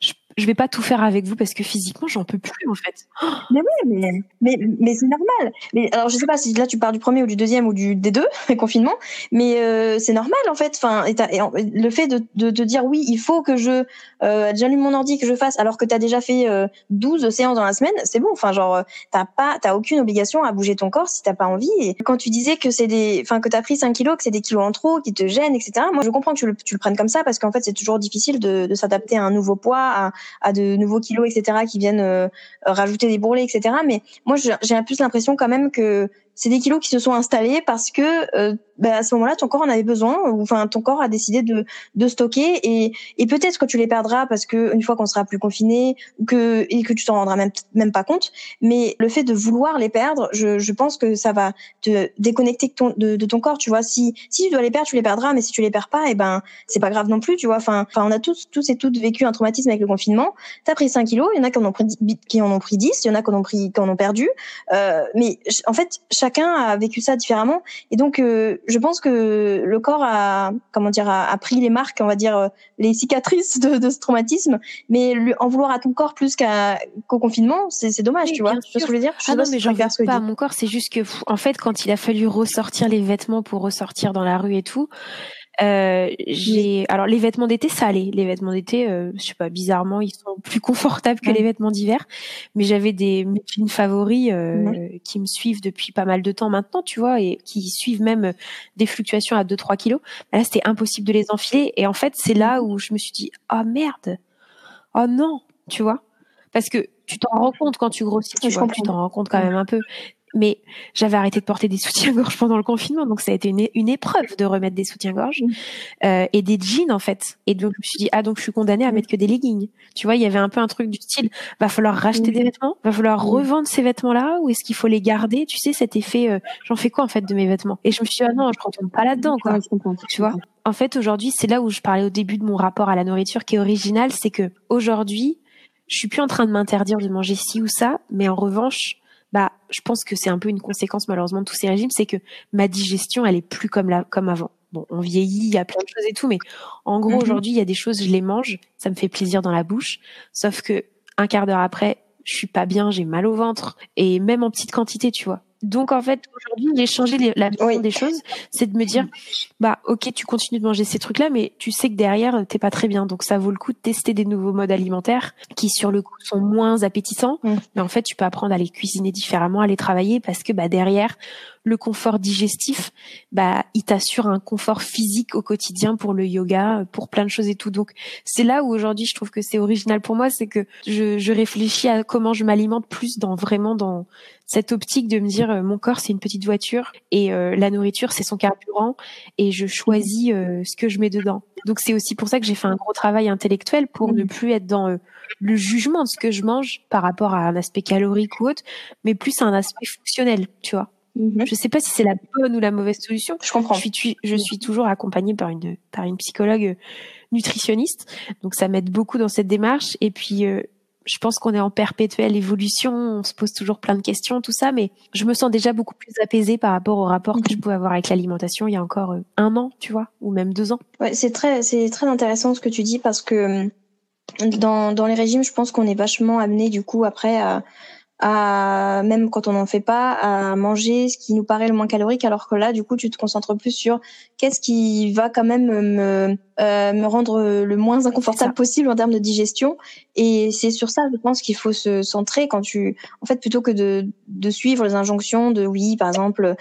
je je vais pas tout faire avec vous parce que physiquement j'en peux plus en fait. Mais oui, mais mais, mais c'est normal. Mais alors je sais pas si là tu pars du premier ou du deuxième ou du des deux confinement, mais euh, c'est normal en fait. Enfin, et, le fait de, de te dire oui, il faut que je euh, j'allume mon ordi que je fasse alors que tu as déjà fait euh, 12 séances dans la semaine, c'est bon. Enfin genre t'as pas t'as aucune obligation à bouger ton corps si t'as pas envie. Et quand tu disais que c'est des enfin que t'as pris 5 kilos, que c'est des kilos en trop qui te gênent, etc. Moi je comprends que tu le, tu le prennes comme ça parce qu'en fait c'est toujours difficile de, de s'adapter à un nouveau poids, à, à de nouveaux kilos, etc., qui viennent euh, rajouter des bourrelets, etc. Mais moi, j'ai plus l'impression quand même que c'est des kilos qui se sont installés parce que euh, bah, à ce moment-là, ton corps en avait besoin, ou enfin ton corps a décidé de, de stocker et, et peut-être que tu les perdras parce que une fois qu'on sera plus confiné, que et que tu t'en rendras même même pas compte. Mais le fait de vouloir les perdre, je, je pense que ça va te déconnecter de ton, de, ton corps. Tu vois, si si tu dois les perdre, tu les perdras, mais si tu les perds pas, et eh ben c'est pas grave non plus. Tu vois, enfin enfin on a tous tous et toutes vécu un traumatisme avec le confinement. T'as pris 5 kilos, il y en a qui en ont pris qui en ont pris 10, il y en a qui en ont pris qui en ont perdu. Euh, mais en fait chacun a vécu ça différemment. Et donc euh, je pense que le corps a comment dire a, pris les marques on va dire euh, les cicatrices de, de ce traumatisme. Mais lui, en vouloir à ton corps plus qu'au confinement c'est dommage tu vois tu vois ce que je veux dire? Ah non mais j'en veux pas mon corps. C'est juste que en fait quand il a fallu ressortir les vêtements pour ressortir dans la rue et tout euh, j'ai alors les vêtements d'été ça allait. Les vêtements d'été euh, je sais pas bizarrement ils sont plus confortables que les vêtements d'hiver. Mais j'avais des jeans favoris euh, qui me suivent depuis pas mal de temps maintenant tu vois et qui suivent même des fluctuations à 2 3 kilos. Bah là c'était impossible de les enfiler. Et en fait c'est là où je me suis dit oh merde! Oh non! Tu vois? Parce que tu t'en rends compte quand tu grossis tu vois tu t'en rends compte quand même un peu mais j'avais arrêté de porter des soutiens-gorge pendant le confinement, donc ça a été une, une épreuve de remettre des soutiens-gorge mm. euh, et des jeans en fait. Et donc je me suis dit ah donc je suis condamnée à mm. mettre que des leggings. Tu vois, il y avait un peu un truc du style va falloir racheter des mm. vêtements, va falloir revendre ces vêtements-là ou est-ce qu'il faut les garder? Tu sais cet effet, euh, j'en fais quoi en fait de mes vêtements? Et je me suis dit ah non, je retourne pas là-dedans quoi. tu vois? En fait aujourd'hui c'est là où je parlais au début de mon rapport à la nourriture qui est original, c'est que aujourd'hui je suis plus en train de m'interdire de manger ci ou ça, mais en revanche bah, je pense que c'est un peu une conséquence malheureusement de tous ces régimes, c'est que ma digestion, elle est plus comme la, comme avant. Bon, on vieillit, il y a plein de choses et tout, mais en gros, mhm. aujourd'hui, il y a des choses, je les mange, ça me fait plaisir dans la bouche, sauf que un quart d'heure après, je suis pas bien, j'ai mal au ventre, et même en petite quantité, tu vois. Donc en fait, aujourd'hui, j'ai changé la vision des choses, c'est de me dire, bah ok, tu continues de manger ces trucs-là, mais tu sais que derrière, t'es pas très bien, donc ça vaut le coup de tester des nouveaux modes alimentaires qui sur le coup sont moins appétissants, mm. mais en fait, tu peux apprendre à les cuisiner différemment, à les travailler, parce que bah derrière, le confort digestif, bah, il t'assure un confort physique au quotidien pour le yoga, pour plein de choses et tout. Donc, c'est là où aujourd'hui je trouve que c'est original pour moi, c'est que je, je réfléchis à comment je m'alimente plus dans vraiment dans cette optique de me dire euh, mon corps c'est une petite voiture et euh, la nourriture c'est son carburant et je choisis euh, ce que je mets dedans. Donc c'est aussi pour ça que j'ai fait un gros travail intellectuel pour ne plus être dans le jugement de ce que je mange par rapport à un aspect calorique ou autre, mais plus à un aspect fonctionnel, tu vois. Mhm. Je sais pas si c'est la bonne ou la mauvaise solution. Je comprends. Je suis, je suis toujours accompagnée par une par une psychologue nutritionniste, donc ça m'aide beaucoup dans cette démarche. Et puis, euh, je pense qu'on est en perpétuelle évolution, on se pose toujours plein de questions, tout ça, mais je me sens déjà beaucoup plus apaisée par rapport au rapport que je mhm. pouvais avoir avec l'alimentation il y a encore euh, un an, tu vois, ou même deux ans. Ouais, c'est très, c'est très intéressant ce que tu dis parce que dans dans les régimes, je pense qu'on est vachement amené du coup après à à même quand on n'en fait pas, à manger ce qui nous paraît le moins calorique, alors que là, du coup, tu te concentres plus sur qu'est-ce qui va quand même me, euh, me rendre le moins inconfortable possible en termes de digestion. Et c'est sur ça, je pense, qu'il faut se centrer quand tu, en fait, plutôt que de, de suivre les injonctions de oui, par exemple,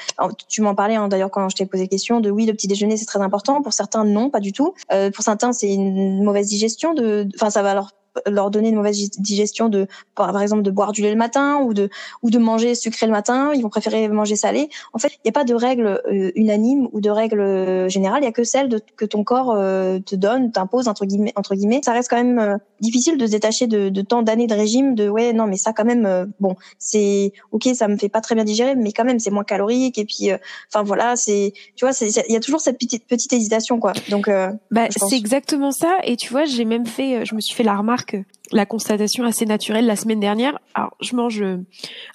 tu m'en parlais hein, d'ailleurs quand je t'ai posé question de oui, le petit déjeuner c'est très important. Pour certains, non, pas du tout. Euh, pour certains, c'est une mauvaise digestion. De, enfin, ça va leur leur donner une mauvaise digestion de par exemple de boire du lait le matin ou de ou de manger sucré le matin. Ils vont préférer manger salé. En fait il n'y a pas de règle euh, unanime ou de règle euh, générale. Il y a que celle de, que ton corps euh, te donne t'impose entre guillemets entre guillemets. Ça reste quand même difficile de se détacher de, de tant d'années de régime de ouais non mais ça quand même bon c'est ok ça me fait pas très bien digérer mais quand même c'est moins calorique. Et puis enfin voilà c'est tu vois il y a toujours cette petite petite hésitation quoi. Donc bah, c'est exactement ça. Et tu vois j'ai même fait je me suis fait la remarque la constatation assez naturelle la semaine dernière. Alors, je mange euh,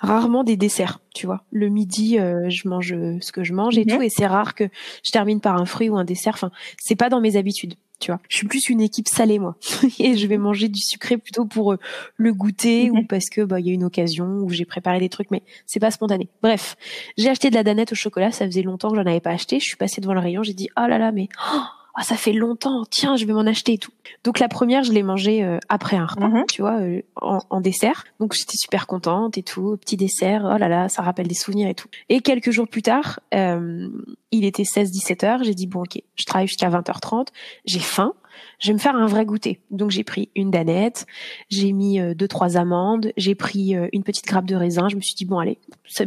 rarement des desserts, tu vois. Le midi, euh, je mange euh, ce que je mange et mhm. tout, et c'est rare que je termine par un fruit ou un dessert. Enfin, c'est pas dans mes habitudes tu vois. Je suis plus une équipe salée moi, et je vais manger du sucré plutôt pour le goûter ou parce que bah il y a une occasion où j'ai préparé des trucs, mais c'est pas spontané. Bref, j'ai acheté de la danette au chocolat, ça faisait longtemps que j'en avais pas acheté. Je suis passée devant le rayon, j'ai dit oh là là mais oh, ah ça fait longtemps, tiens, je vais m'en acheter et tout. Donc la première, je l'ai mangée euh, après un repas, Mhm. tu vois, euh, en, en dessert. Donc j'étais super contente et tout, petit dessert, oh là là, ça rappelle des souvenirs et tout. Et quelques jours plus tard, euh, il était 16-17 heures, j'ai dit bon ok, je travaille jusqu'à 20h30, j'ai faim, je vais me faire un vrai goûter. Donc j'ai pris une danette, j'ai mis euh, deux trois amandes, j'ai pris euh, une petite grappe de raisin, je me suis dit bon allez, ça,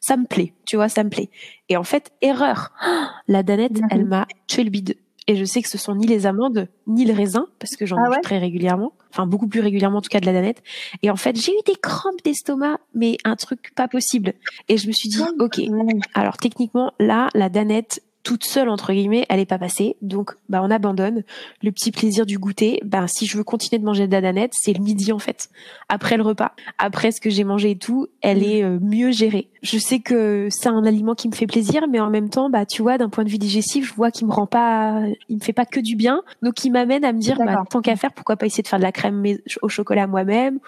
ça me plaît, tu vois, ça me plaît. Et en fait, erreur, la danette, Mhm. elle m'a tué le bide. Et je sais que ce sont ni les amandes, ni le raisin, parce que j'en Ah mange très régulièrement. Enfin, beaucoup plus régulièrement, en tout cas, de la danette. Et en fait, j'ai eu des crampes d'estomac, mais un truc pas possible. Et je me suis dit, ok, Ouais. alors techniquement, là, la danette, toute seule, entre guillemets, elle est pas passée. Donc, bah, on abandonne. Le petit plaisir du goûter, ben, si je veux continuer de manger de la danette, c'est le midi, en fait. Après le repas. Après ce que j'ai mangé et tout, elle est euh, mieux gérée. Je sais que c'est un aliment qui me fait plaisir, mais en même temps, bah, tu vois, d'un point de vue digestif, je vois qu'il me rend pas, il me fait pas que du bien. Donc, il m'amène à me dire, bah, tant qu'à faire, pourquoi pas essayer de faire de la crème au chocolat moi-même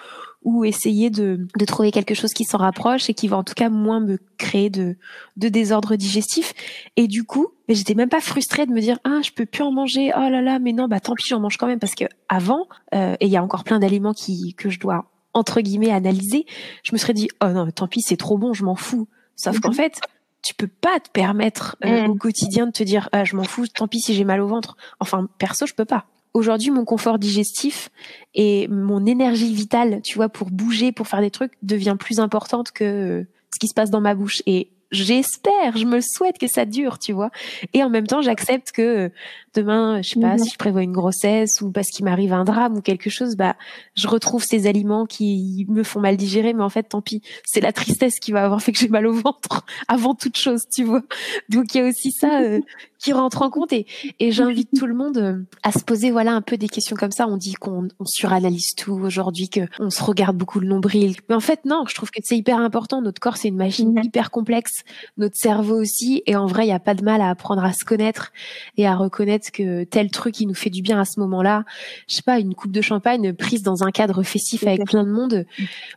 ou essayer de, de trouver quelque chose qui s'en rapproche et qui va en tout cas moins me créer de, de désordre digestif. Et du coup, mais j'étais même pas frustrée de me dire ah je peux plus en manger oh là là mais non bah tant pis j'en mange quand même parce que avant euh, et il y a encore plein d'aliments qui que je dois entre guillemets analyser je me serais dit oh non tant pis c'est trop bon je m'en fous sauf qu'en Mhm. fait tu peux pas te permettre euh, Mhm. au quotidien de te dire ah je m'en fous tant pis si j'ai mal au ventre enfin perso je peux pas aujourd'hui mon confort digestif et mon énergie vitale tu vois pour bouger pour faire des trucs devient plus importante que euh, ce qui se passe dans ma bouche et j'espère, je me souhaite que ça dure, tu vois. Et en même temps, j'accepte que demain, je sais pas, Mhm. si je prévois une grossesse ou parce qu'il m'arrive un drame ou quelque chose, bah, je retrouve ces aliments qui me font mal digérer, mais en fait, tant pis. C'est la tristesse qui va avoir fait que j'ai mal au ventre avant toute chose, tu vois. Donc, il y a aussi ça euh, qui rentre en compte et, et j'invite tout le monde euh, à se poser, voilà, un peu des questions comme ça. On dit qu'on on suranalyse tout aujourd'hui, que on se regarde beaucoup le nombril. Mais en fait, non, je trouve que c'est hyper important. Notre corps, c'est une machine Mhm. hyper complexe notre cerveau aussi. Et en vrai, il n'y a pas de mal à apprendre à se connaître et à reconnaître que tel truc, il nous fait du bien à ce moment-là. Je sais pas, une coupe de champagne prise dans un cadre festif avec plein de monde.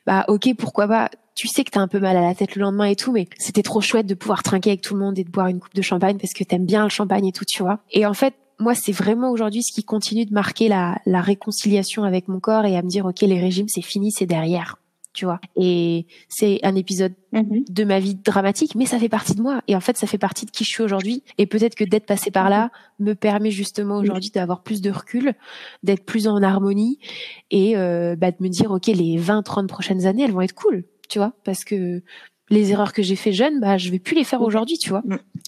Bah, ok, pourquoi pas. Tu sais que t'as un peu mal à la tête le lendemain et tout, mais c'était trop chouette de pouvoir trinquer avec tout le monde et de boire une coupe de champagne parce que t'aimes bien le champagne et tout, tu vois. Et en fait, moi, c'est vraiment aujourd'hui ce qui continue de marquer la, la réconciliation avec mon corps et à me dire, ok, les régimes, c'est fini, c'est derrière, tu vois. Et c'est un épisode Mhm. de ma vie dramatique, mais ça fait partie de moi. Et en fait, ça fait partie de qui je suis aujourd'hui. Et peut-être que d'être passé par là me permet justement aujourd'hui d'avoir plus de recul, d'être plus en harmonie et euh, bah, de me dire, OK, les 20, 30 prochaines années, elles vont être cool, tu vois, parce que les erreurs que j'ai fait jeune, bah, je vais plus les faire aujourd'hui, tu vois.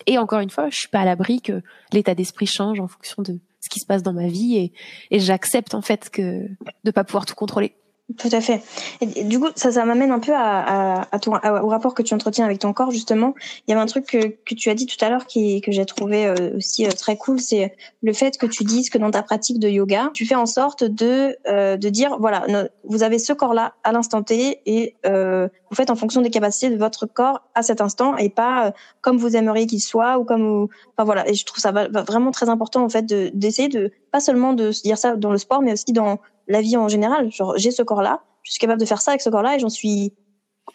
Et encore une fois, je suis pas à l'abri que l'état d'esprit change en fonction de ce qui se passe dans ma vie et, et j'accepte en fait que de pas pouvoir tout contrôler. Tout à fait. Et, du coup, ça, ça m'amène un peu à, à, à ton, au rapport que tu entretiens avec ton corps, justement. Il y avait un truc que, que tu as dit tout à l'heure qui, que j'ai trouvé euh, aussi euh, très cool, c'est le fait que tu dises que dans ta pratique de yoga, tu fais en sorte de, euh, de dire, voilà, vous avez ce corps-là à l'instant T et euh, vous faites en fonction des capacités de votre corps à cet instant et pas comme vous aimeriez qu'il soit ou comme vous... Enfin voilà, et je trouve ça va vraiment très important en fait de- d'essayer de, pas seulement de se dire ça dans le sport, mais aussi dans la vie en général. Genre, j'ai ce corps-là, je suis capable de faire ça avec ce corps-là et j'en suis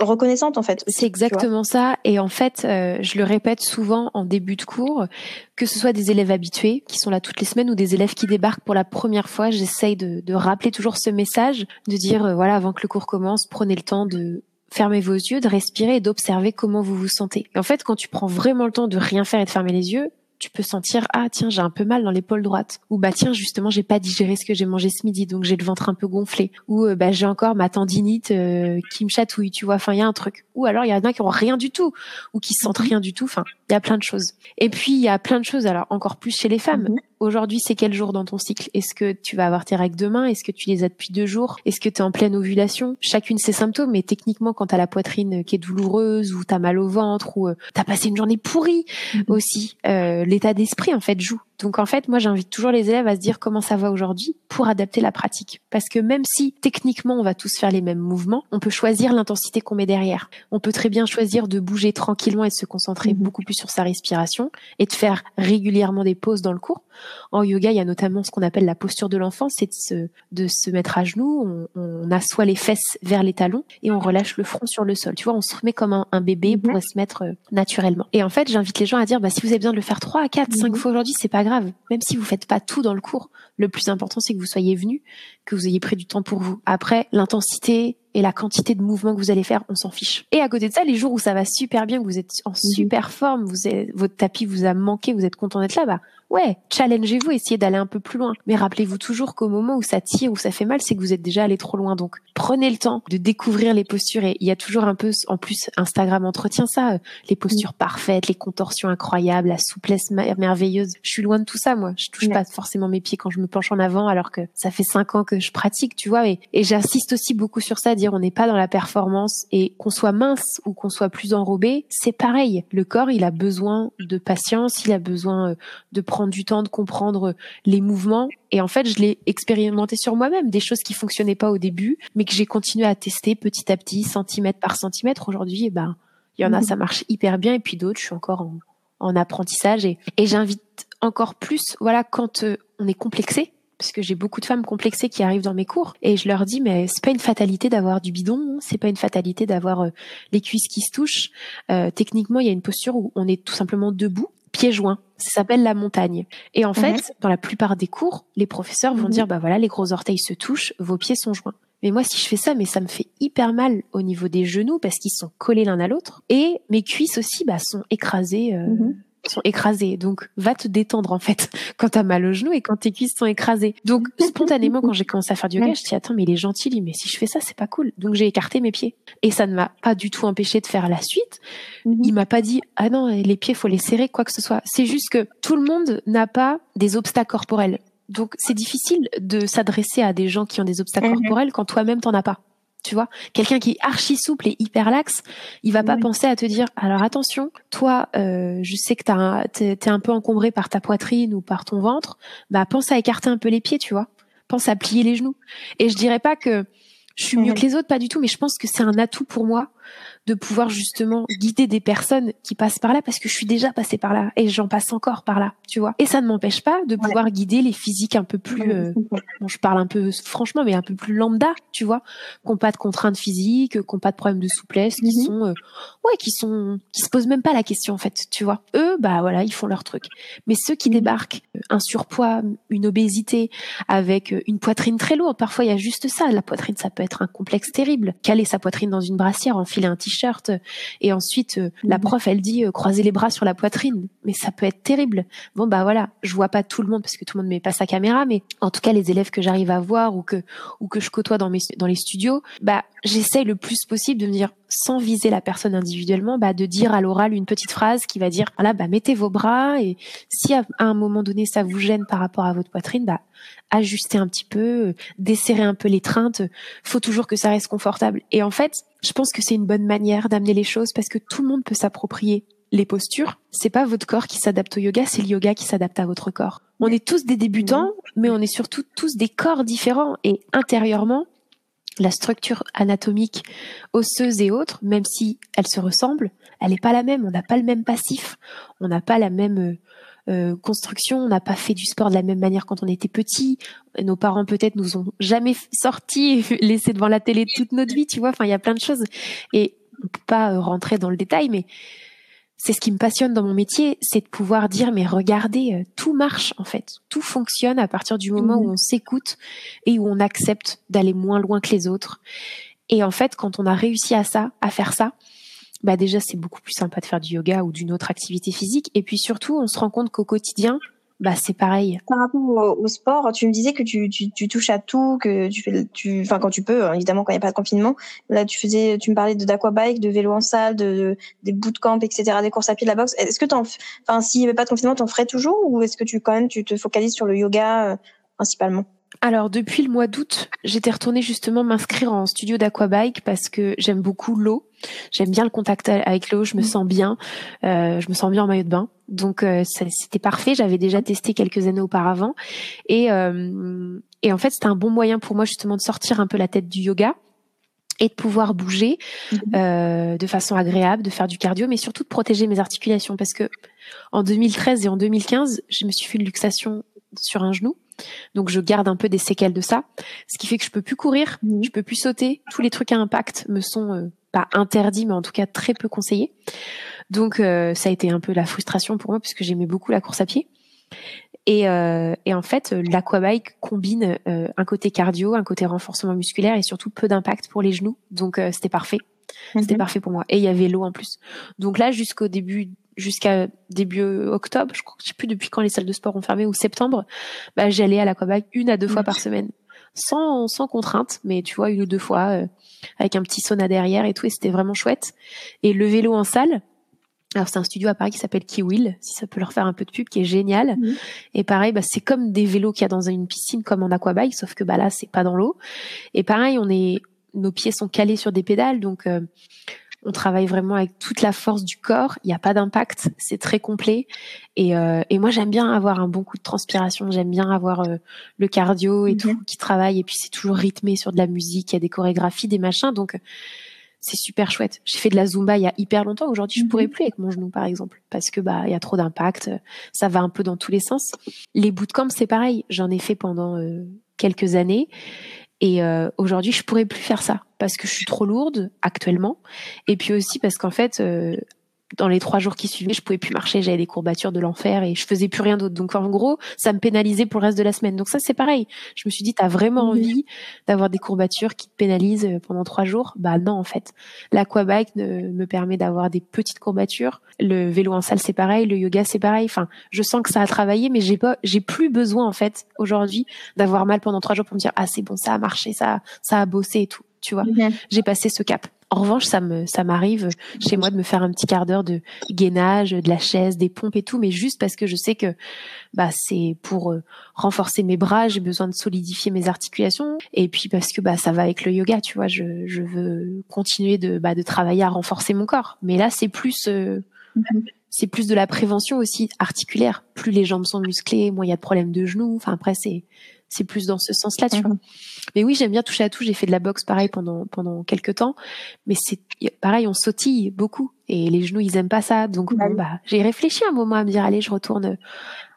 reconnaissante en fait. C'est exactement ça. Et en fait, euh, je le répète souvent en début de cours, que ce soit des élèves habitués qui sont là toutes les semaines ou des élèves qui débarquent pour la première fois, j'essaye de, de rappeler toujours ce message, de dire euh, voilà, avant que le cours commence, prenez le temps de fermer vos yeux, de respirer et d'observer comment vous vous sentez. Et en fait, quand tu prends vraiment le temps de rien faire et de fermer les yeux, tu peux sentir ah tiens j'ai un peu mal dans l'épaule droite ou bah tiens justement j'ai pas digéré ce que j'ai mangé ce midi donc j'ai le ventre un peu gonflé ou euh, bah j'ai encore ma tendinite euh, qui me chatouille tu vois enfin il y a un truc. Ou alors il y en a qui ont rien du tout. Ou qui sentent rien du tout. Enfin il y a plein de choses. Et puis il y a plein de choses alors encore plus chez les femmes. Mhm. Aujourd'hui c'est quel jour dans ton cycle? Est-ce que tu vas avoir tes règles demain? Est-ce que tu les as depuis deux jours? Est-ce que tu es en pleine ovulation? Chacune ses symptômes mais techniquement quand t'as la poitrine qui est douloureuse ou t'as mal au ventre ou euh, t'as passé une journée pourrie Mhm. aussi euh, l'état d'esprit en fait joue Donc en fait, moi j'invite toujours les élèves à se dire comment ça va aujourd'hui pour adapter la pratique. Parce que même si techniquement on va tous faire les mêmes mouvements, on peut choisir l'intensité qu'on met derrière. On peut très bien choisir de bouger tranquillement et de se concentrer mhm. beaucoup plus sur sa respiration et de faire régulièrement des pauses dans le cours. En yoga, il y a notamment ce qu'on appelle la posture de l'enfant, c'est de se, de se mettre à genoux, on, on, assoit les fesses vers les talons et on relâche le front sur le sol. Tu vois, on se remet comme un, bébé pour mhm. se mettre euh, naturellement. Et en fait, j'invite les gens à dire, bah, si vous avez besoin de le faire trois à quatre, cinq mhm. fois aujourd'hui, c'est pas grave. Même si vous faites pas tout dans le cours, le plus important, c'est que vous soyez venu, que vous ayez pris du temps pour vous. Après, l'intensité et la quantité de mouvements que vous allez faire, on s'en fiche. Et à côté de ça, les jours où ça va super bien, que vous êtes en mhm. super forme, vous êtes, votre tapis vous a manqué, vous êtes content d'être là, bah ouais, challengez-vous, essayez d'aller un peu plus loin. Mais rappelez-vous toujours qu'au moment où ça tire, où ça fait mal, c'est que vous êtes déjà allé trop loin. Donc prenez le temps de découvrir les postures. Et il y a toujours un peu, en plus, Instagram entretient ça, euh, les postures parfaites, les contorsions incroyables, la souplesse merveilleuse. Je suis loin de tout ça, moi. Je touche pas forcément mes pieds quand je me penche en avant, alors que ça fait cinq ans que je pratique, tu vois. Et, et j'insiste aussi beaucoup sur ça, dire on n'est pas dans la performance et qu'on soit mince ou qu'on soit plus enrobé, c'est pareil. Le corps, il a besoin de patience, il a besoin euh, de prendre du temps de comprendre les mouvements. Et en fait, je l'ai expérimenté sur moi-même, des choses qui fonctionnaient pas au début, mais que j'ai continué à tester petit à petit, centimètre par centimètre. Aujourd'hui, eh ben, il y en a, ça marche hyper bien, et puis d'autres, je suis encore en, en apprentissage. Et, et j'invite encore plus, voilà, quand euh, on est complexé, parce que j'ai beaucoup de femmes complexées qui arrivent dans mes cours et je leur dis mais c'est pas une fatalité d'avoir du bidon, c'est pas une fatalité d'avoir euh, les cuisses qui se touchent. Euh, techniquement, il y a une posture où on est tout simplement debout pieds joints. Ça s'appelle la montagne. Et en fait, mhm. dans la plupart des cours, les professeurs vont mhm. dire, bah voilà, les gros orteils se touchent, vos pieds sont joints. Mais moi, si je fais ça, mais ça me fait hyper mal au niveau des genoux parce qu'ils sont collés l'un à l'autre. Et mes cuisses aussi, bah, sont écrasées euh, mhm sont écrasées. Donc, va te détendre, en fait, quand t'as mal aux genoux et quand tes cuisses sont écrasées. Donc, spontanément, quand j'ai commencé à faire du yoga, je me suis dit, attends, mais il est gentil, mais si je fais ça, c'est pas cool. Donc, j'ai écarté mes pieds. Et ça ne m'a pas du tout empêché de faire la suite. Mhm. Il m'a pas dit, ah non, les pieds, faut les serrer, quoi que ce soit. C'est juste que tout le monde n'a pas des obstacles corporels. Donc, c'est difficile de s'adresser à des gens qui ont des obstacles mhm. corporels quand toi-même t'en as pas tu vois. Quelqu'un qui est archi souple et hyper laxe, il va pas penser à te dire alors attention, toi, euh, je sais que t'es es un peu encombré par ta poitrine ou par ton ventre, bah pense à écarter un peu les pieds, tu vois. Pense à plier les genoux. Et je dirais pas que je suis mieux que les autres, pas du tout, mais je pense que c'est un atout pour moi de pouvoir justement guider des personnes qui passent par là parce que je suis déjà passée par là et j'en passe encore par là, tu vois. Et ça ne m'empêche pas de pouvoir guider les physiques un peu plus, euh, bon, je parle un peu franchement, mais un peu plus lambda, tu vois, qui n'ont pas de contraintes physiques, qui n'ont pas de problèmes de souplesse, qui mhm. sont, euh, ouais, qui sont, qui se posent même pas la question en fait, tu vois. Eux, bah voilà, ils font leur truc. Mais ceux qui mhm. débarquent, euh, un surpoids, une obésité, avec une poitrine très lourde, parfois il y a juste ça. La poitrine, ça peut être un complexe terrible. Caler sa poitrine dans une brassière, enfiler un t-shirt. Et ensuite euh, la mhm. prof elle dit euh, croisez les bras sur la poitrine. Mais ça peut être terrible. Bon bah voilà. Je vois pas tout le monde parce que tout le monde met pas sa caméra mais en tout cas les élèves que j'arrive à voir ou que ou que je côtoie dans mes dans les studios bah j'essaye le plus possible de me dire sans viser la personne individuellement, bah, de dire à l'oral une petite phrase qui va dire voilà, bah, mettez vos bras et si à un moment donné ça vous gêne par rapport à votre poitrine, bah, ajustez un petit peu, desserrez un peu l'étreinte. Faut toujours que ça reste confortable. Et en fait, je pense que c'est une bonne manière d'amener les choses parce que tout le monde peut s'approprier les postures. C'est pas votre corps qui s'adapte au yoga, c'est le yoga qui s'adapte à votre corps. On est tous des débutants, mais on est surtout tous des corps différents et intérieurement, la structure anatomique osseuse et autres, même si elle se ressemble, elle n'est pas la même. On n'a pas le même passif, on n'a pas la même euh, euh, construction, on n'a pas fait du sport de la même manière quand on était petit. Nos parents peut-être nous ont jamais sortis, laissés devant la télé toute notre vie, tu vois. Enfin, il y a plein de choses et on peut pas euh, rentrer dans le détail, mais c'est ce qui me passionne dans mon métier, c'est de pouvoir dire mais regardez, euh, tout marche en fait, tout fonctionne à partir du moment où mmh. on s'écoute et où on accepte d'aller moins loin que les autres. Et en fait, quand on a réussi à ça, à faire ça, bah déjà c'est beaucoup plus sympa de faire du yoga ou d'une autre activité physique. Et puis surtout, on se rend compte qu'au quotidien, bah c'est pareil. Par rapport au, sport, tu me disais que tu, tu, tu, touches à tout, que tu fais, tu, enfin quand tu peux, hein, évidemment quand il n'y a pas de confinement. Là, tu faisais, tu me parlais de d'aquabike, de vélo en salle, de, des bootcamps, etc., des courses à pied, de la boxe. Est-ce que t'en, enfin s'il n'y avait pas de confinement, t'en ferais toujours ou est-ce que tu quand même tu te focalises sur le yoga euh, principalement? Alors depuis le mois d'août, j'étais retournée justement m'inscrire en studio d'aquabike parce que j'aime beaucoup l'eau. J'aime bien le contact avec l'eau, je me mm. sens bien, euh, je me sens bien en maillot de bain. Donc euh, c'était parfait. J'avais déjà testé quelques années auparavant et euh, et en fait c'était un bon moyen pour moi justement de sortir un peu la tête du yoga et de pouvoir bouger mm. de façon agréable, de faire du cardio, mais surtout de protéger mes articulations parce que en 2013 et en 2015, je me suis fait une luxation sur un genou donc je garde un peu des séquelles de ça, ce qui fait que je peux plus courir, mhm. je peux plus sauter. Tous les trucs à impact me sont euh, pas interdits, mais en tout cas très peu conseillés. Donc euh, ça a été un peu la frustration pour moi puisque j'aimais beaucoup la course à pied. Et, euh, et en fait, l'aquabike combine un côté cardio, un côté renforcement musculaire et surtout peu d'impact pour les genoux. Donc c'était parfait. C'était mhm. parfait pour moi. Et il y avait l'eau en plus. Donc là, jusqu'au début jusqu'à début octobre, je je sais plus depuis quand les salles de sport ont fermé ou septembre, bah j'allais à l'aquabike une à deux fois par semaine, sans sans contrainte, mais tu vois une ou deux fois euh, avec un petit sauna derrière et tout, et c'était vraiment chouette. Et le vélo en salle. Alors c'est un studio à Paris qui s'appelle Kiwil, si ça peut leur faire un peu de pub, qui est génial. Et pareil, bah c'est comme des vélos qu'il y a dans une piscine, comme en aquabike, sauf que bah là c'est pas dans l'eau. Et pareil, on est, nos pieds sont calés sur des pédales, donc euh, on travaille vraiment avec toute la force du corps. Il n'y a pas d'impact, c'est très complet. Et, euh, et moi, j'aime bien avoir un bon coup de transpiration. J'aime bien avoir euh, le cardio et mhm. tout qui travaille. Et puis c'est toujours rythmé sur de la musique. Il y a des chorégraphies, des machins. Donc c'est super chouette. J'ai fait de la zumba il y a hyper longtemps. Aujourd'hui, je mhm. pourrais plus avec mon genou, par exemple, parce que bah il y a trop d'impact. Ça va un peu dans tous les sens. Les bootcamps, c'est pareil. J'en ai fait pendant euh, quelques années. Et euh, aujourd'hui, je pourrais plus faire ça parce que je suis trop lourde actuellement, et puis aussi parce qu'en fait, euh, dans les trois jours qui suivaient, je pouvais plus marcher, j'avais des courbatures de l'enfer et je faisais plus rien d'autre. Donc en gros, ça me pénalisait pour le reste de la semaine. Donc ça c'est pareil. Je me suis dit, t'as vraiment envie d'avoir des courbatures qui te pénalisent euh, pendant trois jours? Bah non en fait. L'aquabike me permet d'avoir des petites courbatures. Le vélo en salle c'est pareil, le yoga c'est pareil. Enfin, je sens que ça a travaillé, mais j'ai pas, j'ai plus besoin en fait aujourd'hui d'avoir mal pendant trois jours pour me dire ah c'est bon ça a marché, ça, ça a bossé et tout. Tu vois, j'ai passé ce cap. En revanche, ça me ça m'arrive chez moi de me faire un petit quart d'heure de gainage, de la chaise, des pompes et tout, mais juste parce que je sais que bah c'est pour euh, renforcer mes bras, j'ai besoin de solidifier mes articulations et puis parce que bah ça va avec le yoga, tu vois, je je veux continuer de bah de travailler à renforcer mon corps. Mais là, c'est plus euh, c'est plus de la prévention aussi articulaire. Plus les jambes sont musclées, moins il y a de problèmes de genoux. Enfin après c'est c'est plus dans ce sens-là, tu vois. Mhm. Mais oui, j'aime bien toucher à tout. J'ai fait de la boxe pareil pendant pendant quelques temps, mais c'est pareil, on sautille beaucoup et les genoux ils aiment pas ça. Donc bon, bah j'ai réfléchi un moment à me dire allez, je retourne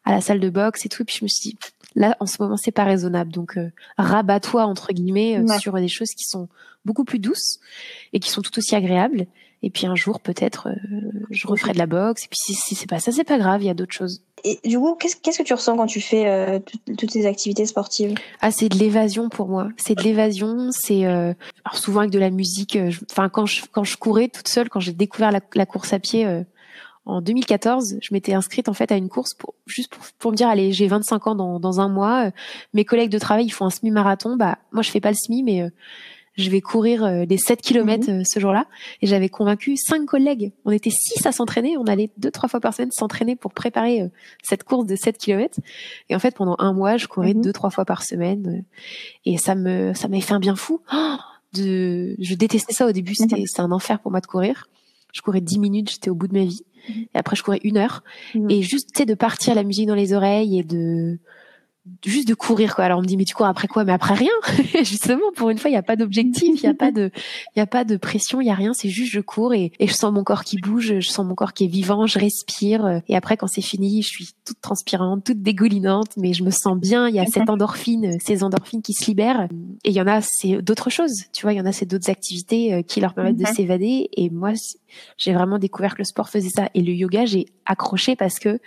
à la salle de boxe et tout. Et puis je me suis dit là en ce moment c'est pas raisonnable. Donc euh, rabat-toi entre guillemets euh, sur des choses qui sont beaucoup plus douces et qui sont tout aussi agréables. Et puis un jour peut-être euh, je referai de la boxe. Et puis si, si c'est pas ça, c'est pas grave. Il y a d'autres choses. Et du coup, qu'est-ce, que tu ressens quand tu fais euh, toutes ces activités sportives? Ah, c'est de l'évasion pour moi. C'est de l'évasion. C'est euh, alors souvent avec de la musique. Euh, enfin, quand je quand je courais toute seule, quand j'ai découvert la, la course à pied euh, en 2014, je m'étais inscrite en fait à une course pour juste pour, pour me dire allez, j'ai 25 ans dans dans un mois. mes collègues de travail ils font un semi marathon. Bah moi je fais pas le semi, mais je vais courir euh, les 7 kilomètres mhm. euh, ce jour-là. Et j'avais convaincu cinq collègues. On était six à s'entraîner. On allait deux, trois fois par semaine s'entraîner pour préparer euh, cette course de 7 kilomètres. Et en fait, pendant un mois, je courais mhm. deux, trois fois par semaine. Et ça me, ça m'avait fait un bien fou. Oh, de, je détestais ça au début. C'était, mhm. c'était un enfer pour moi de courir. Je courais 10 minutes, j'étais au bout de ma vie. Et après, je courais une heure. Et juste, tu sais, de partir la musique dans les oreilles et de, juste de courir quoi. Alors on me dit mais tu cours après quoi? Mais après rien. Justement pour une fois il y a pas d'objectif, il y a pas de il y a pas de pression, il y a rien, c'est juste je cours et, et je sens mon corps qui bouge, je sens mon corps qui est vivant, je respire. Et après quand c'est fini, je suis toute transpirante, toute dégoulinante mais je me sens bien, il y a cette endorphine, ces endorphines qui se libèrent. Et il y en a c'est d'autres choses, tu vois, il y en a c'est d'autres activités euh, qui leur permettent de s'évader. Et moi j'ai vraiment découvert que le sport faisait ça. Et le yoga, j'ai accroché parce que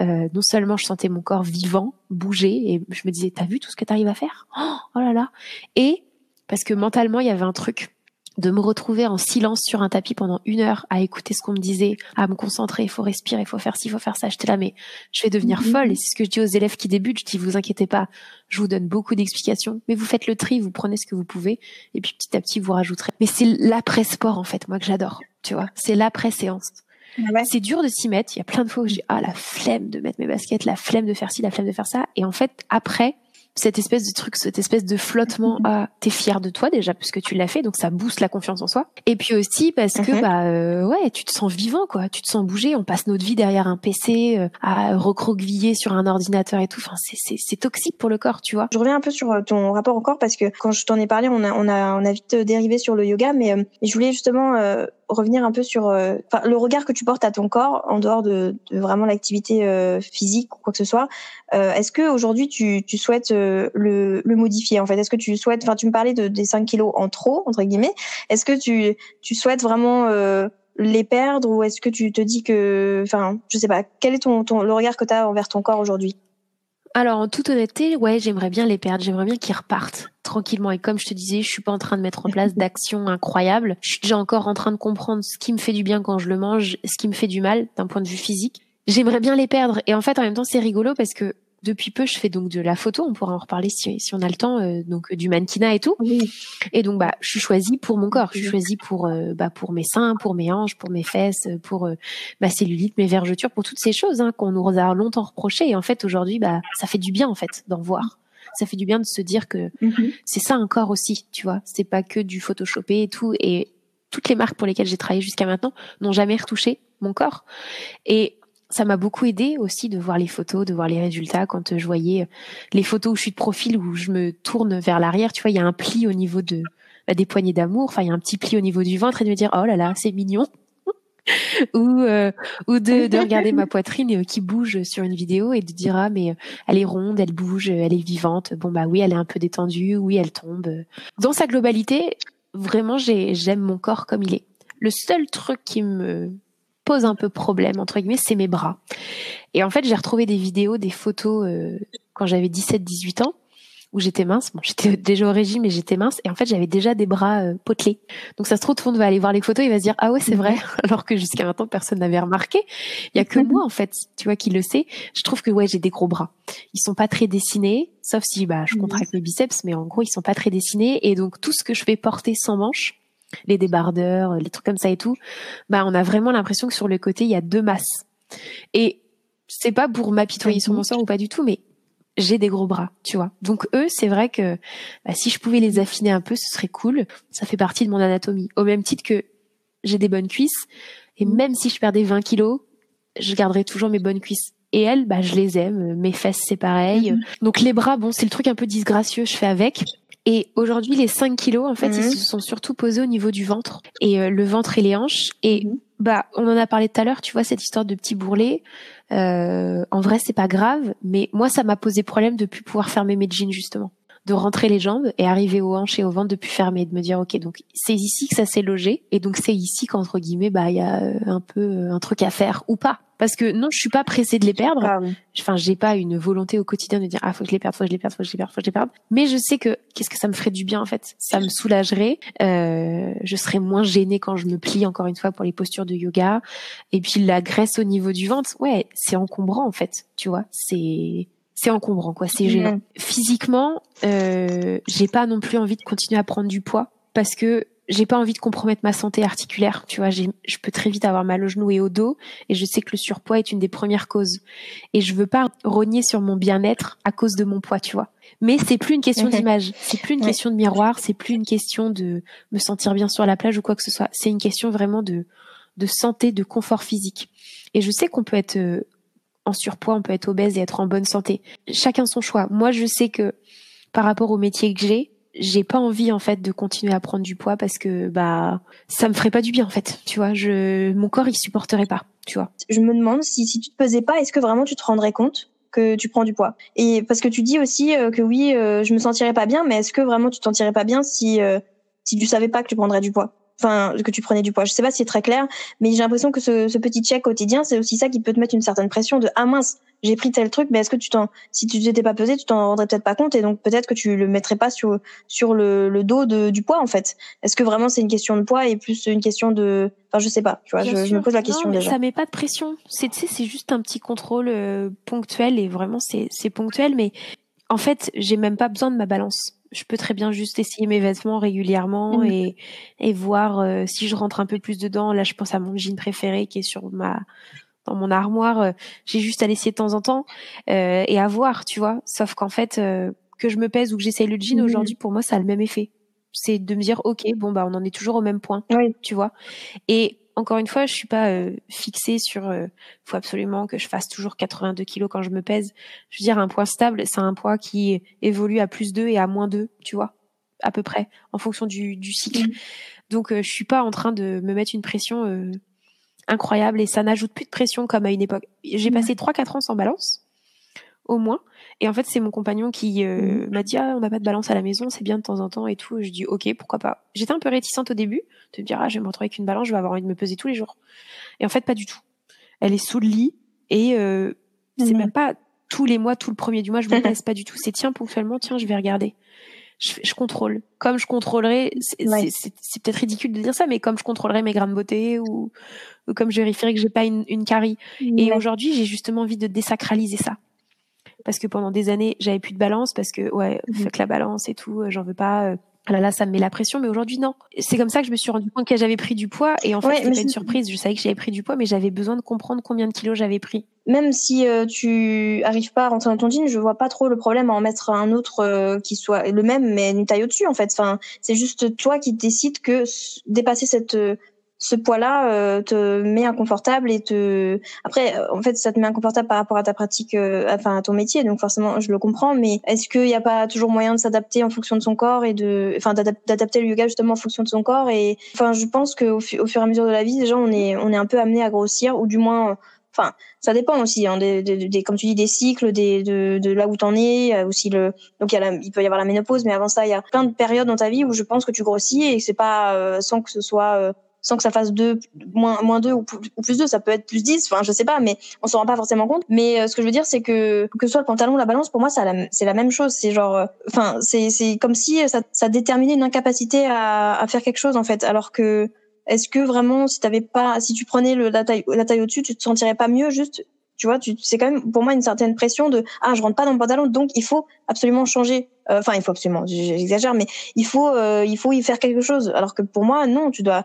euh, non seulement je sentais mon corps vivant, bouger, et je me disais, t'as vu tout ce que t'arrives à faire? Oh, oh, là là Et parce que mentalement, il y avait un truc de me retrouver en silence sur un tapis pendant une heure à écouter ce qu'on me disait, à me concentrer, il faut respirer, il faut faire ci, il faut faire ça. J'étais là, mais je vais devenir mhm. folle. Et c'est ce que je dis aux élèves qui débutent. Je dis, vous inquiétez pas, je vous donne beaucoup d'explications, mais vous faites le tri, vous prenez ce que vous pouvez, et puis petit à petit, vous rajouterez. Mais c'est l'après-sport, en fait, moi, que j'adore. Tu vois, c'est l'après-séance. C'est dur de s'y mettre. Il y a plein de fois où j'ai ah la flemme de mettre mes baskets, la flemme de faire ci, la flemme de faire ça. Et en fait, après, cette espèce de truc, cette espèce de flottement à ah, t'es fier de toi déjà parce que tu l'as fait, donc ça booste la confiance en soi. Et puis aussi parce que mhm. bah euh, ouais, tu te sens vivant quoi, tu te sens bouger. On passe notre vie derrière un PC euh, à recroqueviller sur un ordinateur et tout. Enfin, c'est c'est toxique pour le corps, tu vois. Je reviens un peu sur euh, ton rapport au corps parce que quand je t'en ai parlé, on a on a on a vite dérivé sur le yoga, mais je voulais justement revenir un peu sur le regard que tu portes à ton corps en dehors de, de vraiment l'activité physique ou quoi que ce soit. Est-ce que aujourd'hui tu, tu souhaites le, le modifier en fait? Est-ce que tu souhaites Enfin, tu me parlais de, des 5 kilos en trop entre guillemets. Est-ce que tu tu souhaites vraiment euh, les perdre ou est-ce que tu te dis que, enfin, je sais pas, quel est ton, ton le regard que tu as envers ton corps aujourd'hui? Alors, en toute honnêteté, ouais, j'aimerais bien les perdre. J'aimerais bien qu'ils repartent tranquillement. Et comme je te disais, je suis pas en train de mettre en place d'actions incroyables. Je suis déjà encore en train de comprendre ce qui me fait du bien quand je le mange, ce qui me fait du mal d'un point de vue physique. J'aimerais bien les perdre. Et en fait, en même temps, c'est rigolo parce que depuis peu, je fais donc de la photo. On pourra en reparler si, si on a le temps, euh, donc du mannequinat et tout. Et donc, bah, je suis choisie pour mon corps. Je suis choisie pour, euh, bah, pour mes seins, pour mes hanches, pour mes fesses, pour euh, ma cellulite, mes vergetures, pour toutes ces choses hein, qu'on nous a longtemps reprochées. Et en fait, aujourd'hui, bah, ça fait du bien en fait d'en voir. Ça fait du bien de se dire que mhm. c'est ça un corps aussi, tu vois. C'est pas que du photoshopé et tout. Et toutes les marques pour lesquelles j'ai travaillé jusqu'à maintenant n'ont jamais retouché mon corps. Et ça m'a beaucoup aidé aussi de voir les photos, de voir les résultats quand je voyais euh, les photos où je suis de profil où je me tourne vers l'arrière, tu vois, il y a un pli au niveau de bah, des poignées d'amour, enfin il y a un petit pli au niveau du ventre et de me dire oh là là, c'est mignon. ou euh, ou de, de regarder ma poitrine euh, qui bouge sur une vidéo et de dire ah mais elle est ronde, elle bouge, elle est vivante. Bon bah oui, elle est un peu détendue, oui, elle tombe. Dans sa globalité, vraiment j'ai j'aime mon corps comme il est. Le seul truc qui me pose un peu problème entre guillemets, c'est mes bras. Et en fait, j'ai retrouvé des vidéos, des photos euh, quand j'avais 17-18 ans où j'étais mince. Bon, j'étais déjà au régime mais j'étais mince et en fait, j'avais déjà des bras euh, potelés. Donc ça se trouve tout le monde va aller voir les photos, il va se dire "Ah ouais, c'est vrai" alors que jusqu'à maintenant personne n'avait remarqué. Il y a que moi en fait, tu vois qui le sait. Je trouve que ouais, j'ai des gros bras. Ils sont pas très dessinés, sauf si bah je contracte mes biceps mais en gros, ils sont pas très dessinés et donc tout ce que je fais porter sans manches les débardeurs, les trucs comme ça et tout, bah on a vraiment l'impression que sur le côté il y a deux masses. Et c'est pas pour m'apitoyer sur mon sort ou pas du tout, mais j'ai des gros bras, tu vois. Donc eux, c'est vrai que bah, si je pouvais les affiner un peu, ce serait cool. Ça fait partie de mon anatomie. Au même titre que j'ai des bonnes cuisses, et mmh. même si je perdais 20 kilos, je garderais toujours mes bonnes cuisses. Et elles, bah, je les aime. Mes fesses, c'est pareil. Mmh. Donc les bras, bon, c'est le truc un peu disgracieux, je fais avec. Et aujourd'hui, les 5 kilos, en fait, ils mhm. se sont surtout posés au niveau du ventre et euh, le ventre et les hanches. Et mhm. bah, on en a parlé tout à l'heure, tu vois, cette histoire de petit bourrelet. Euh, en vrai, c'est pas grave, mais moi, ça m'a posé problème de plus pouvoir fermer mes jeans justement de rentrer les jambes et arriver aux hanches et au ventre de plus fermer, de me dire ok donc c'est ici que ça s'est logé et donc c'est ici qu'entre guillemets bah il y a euh, un peu euh, un truc à faire ou pas parce que non je suis pas pressée de les perdre. ah enfin j'ai pas une volonté au quotidien de dire ah faut que je les perde faut que je les perde faut que je les perde faut que je les perde. Mais je sais que qu'est-ce que ça me ferait du bien en fait? Ça me soulagerait. Euh, je serais moins gênée quand je me plie encore une fois pour les postures de yoga. Et puis la graisse au niveau du ventre ouais c'est encombrant en fait tu vois? C'est c'est encombrant, quoi. C'est gênant. Physiquement, euh, j'ai pas non plus envie de continuer à prendre du poids parce que j'ai pas envie de compromettre ma santé articulaire. Tu vois, je peux très vite avoir mal au genou et au dos, et je sais que le surpoids est une des premières causes. Et je veux pas rogner sur mon bien-être à cause de mon poids, tu vois. Mais c'est plus une question d'image, c'est plus une question de miroir, c'est plus une question de me sentir bien sur la plage ou quoi que ce soit. C'est une question vraiment de de santé, de confort physique. Et je sais qu'on peut être euh, en surpoids, on peut être obèse et être en bonne santé. Chacun son choix. Moi, je sais que par rapport au métier que j'ai, j'ai pas envie en fait de continuer à prendre du poids parce que bah ça me ferait pas du bien en fait. Tu vois, je mon corps il supporterait pas. Tu vois. Je me demande si si tu te pesais pas, est-ce que vraiment tu te rendrais compte que tu prends du poids? Et parce que tu dis aussi euh, que oui, euh, je me sentirais pas bien, mais est-ce que vraiment tu te sentirais pas bien si euh, si tu savais pas que tu prendrais du poids? Enfin que tu prenais du poids. Je sais pas si c'est très clair, mais j'ai l'impression que ce, ce, petit check quotidien, c'est aussi ça qui peut te mettre une certaine pression de ah mince, j'ai pris tel truc, mais est-ce que tu t'en, si tu t'étais pas pesé, tu t'en rendrais peut-être pas compte et donc peut-être que tu le mettrais pas sur sur le, le dos de, du poids en fait. Est-ce que vraiment c'est une question de poids et plus une question de, enfin je sais pas, tu vois, je, je, me pose la question non, déjà. Ça met pas de pression. C'est tu sais, c'est juste un petit contrôle euh, ponctuel et vraiment c'est c'est ponctuel, mais en fait j'ai même pas besoin de ma balance je peux très bien juste essayer mes vêtements régulièrement mmh. et, et voir euh, si je rentre un peu plus dedans. Là, je pense à mon jean préféré qui est sur ma dans mon armoire. Euh, j'ai juste à l'essayer de temps en temps euh, et à voir, tu vois. Sauf qu'en fait, que je me pèse ou que j'essaye le jean aujourd'hui, pour moi, ça a le même effet. C'est de me dire, ok, bon bah on en est toujours au même point, tu vois. Et encore une fois, je suis pas euh, fixée sur. Euh, faut absolument que je fasse toujours 82 kilos quand je me pèse. Je veux dire, un poids stable, c'est un poids qui évolue à plus 2 et à moins 2, tu vois, à peu près, en fonction du, du cycle. Mm. Donc, euh, je suis pas en train de me mettre une pression euh, incroyable et ça n'ajoute plus de pression comme à une époque. J'ai passé 3-4 ans sans balance, au moins. Et en fait, c'est mon compagnon qui euh, mmh. m'a dit ah, on n'a pas de balance à la maison, c'est bien de temps en temps et tout. je dis ok, pourquoi pas. J'étais un peu réticente au début de me dire ah je vais me retrouver avec une balance, je vais avoir envie de me peser tous les jours. Et en fait, pas du tout. Elle est sous le lit et euh, c'est même pas tous les mois, tout le premier du mois, je me pèse pas du tout. C'est tiens ponctuellement, tiens, je vais regarder. Je, je, contrôle. Comme je contrôlerais, c'est peut-être ridicule de dire ça, mais comme je contrôlerais mes grains de beauté ou, ou comme je vérifierais que j'ai pas une, une carie. Et aujourd'hui, j'ai justement envie de désacraliser ça parce que pendant des années j'avais plus de balance parce que ouais que la balance et tout euh, j'en veux pas euh, ah là là ça me met la pression mais aujourd'hui non. C'est comme ça que je me suis rendu compte que j'avais pris du poids et en fait c'était pas une surprise je savais que j'avais pris du poids mais j'avais besoin de comprendre combien de kilos j'avais pris. Même si euh, tu arrives pas à rentrer dans ton jean je vois pas trop le problème à en mettre un autre qui soit le même mais une taille au-dessus en fait. Enfin c'est juste toi qui décides que dépasser cette ce poids-là euh, te met inconfortable et te après euh, en fait ça te met inconfortable par rapport à ta pratique euh, enfin à ton métier donc forcément je le comprends mais est-ce qu'il n'y a pas toujours moyen de s'adapter en fonction de son corps et de enfin d'adapter le yoga justement en fonction de son corps et enfin je pense qu'au au fur et à mesure de la vie déjà on est on est un peu amené à grossir ou du moins enfin ça dépend aussi hein, des, des, comme tu dis des cycles des de, de là où t'en es aussi le donc il, y a il peut y avoir la ménopause mais avant ça il y a plein de périodes dans ta vie où je pense que tu grossis et que c'est pas sans que ce soit sans que ça fasse deux, moins, moins deux ou plus, deux, ça peut être plus 10, enfin je sais pas, mais on s'en rend pas forcément compte. Mais euh, ce que je veux dire, c'est que que ce soit le pantalon la balance, pour moi, c'est la, même chose. C'est genre, euh, enfin, c'est comme si ça, ça déterminait une incapacité à, à faire quelque chose en fait, alors que est-ce que vraiment, si t'avais pas, si tu prenais la taille, la taille au-dessus, tu te sentirais pas mieux juste tu vois, c'est quand même pour moi une certaine pression de ah je rentre pas dans le pantalon donc il faut absolument changer. Euh, enfin il faut absolument, j'exagère, mais il faut euh, il faut y faire quelque chose. Alors que pour moi non, tu dois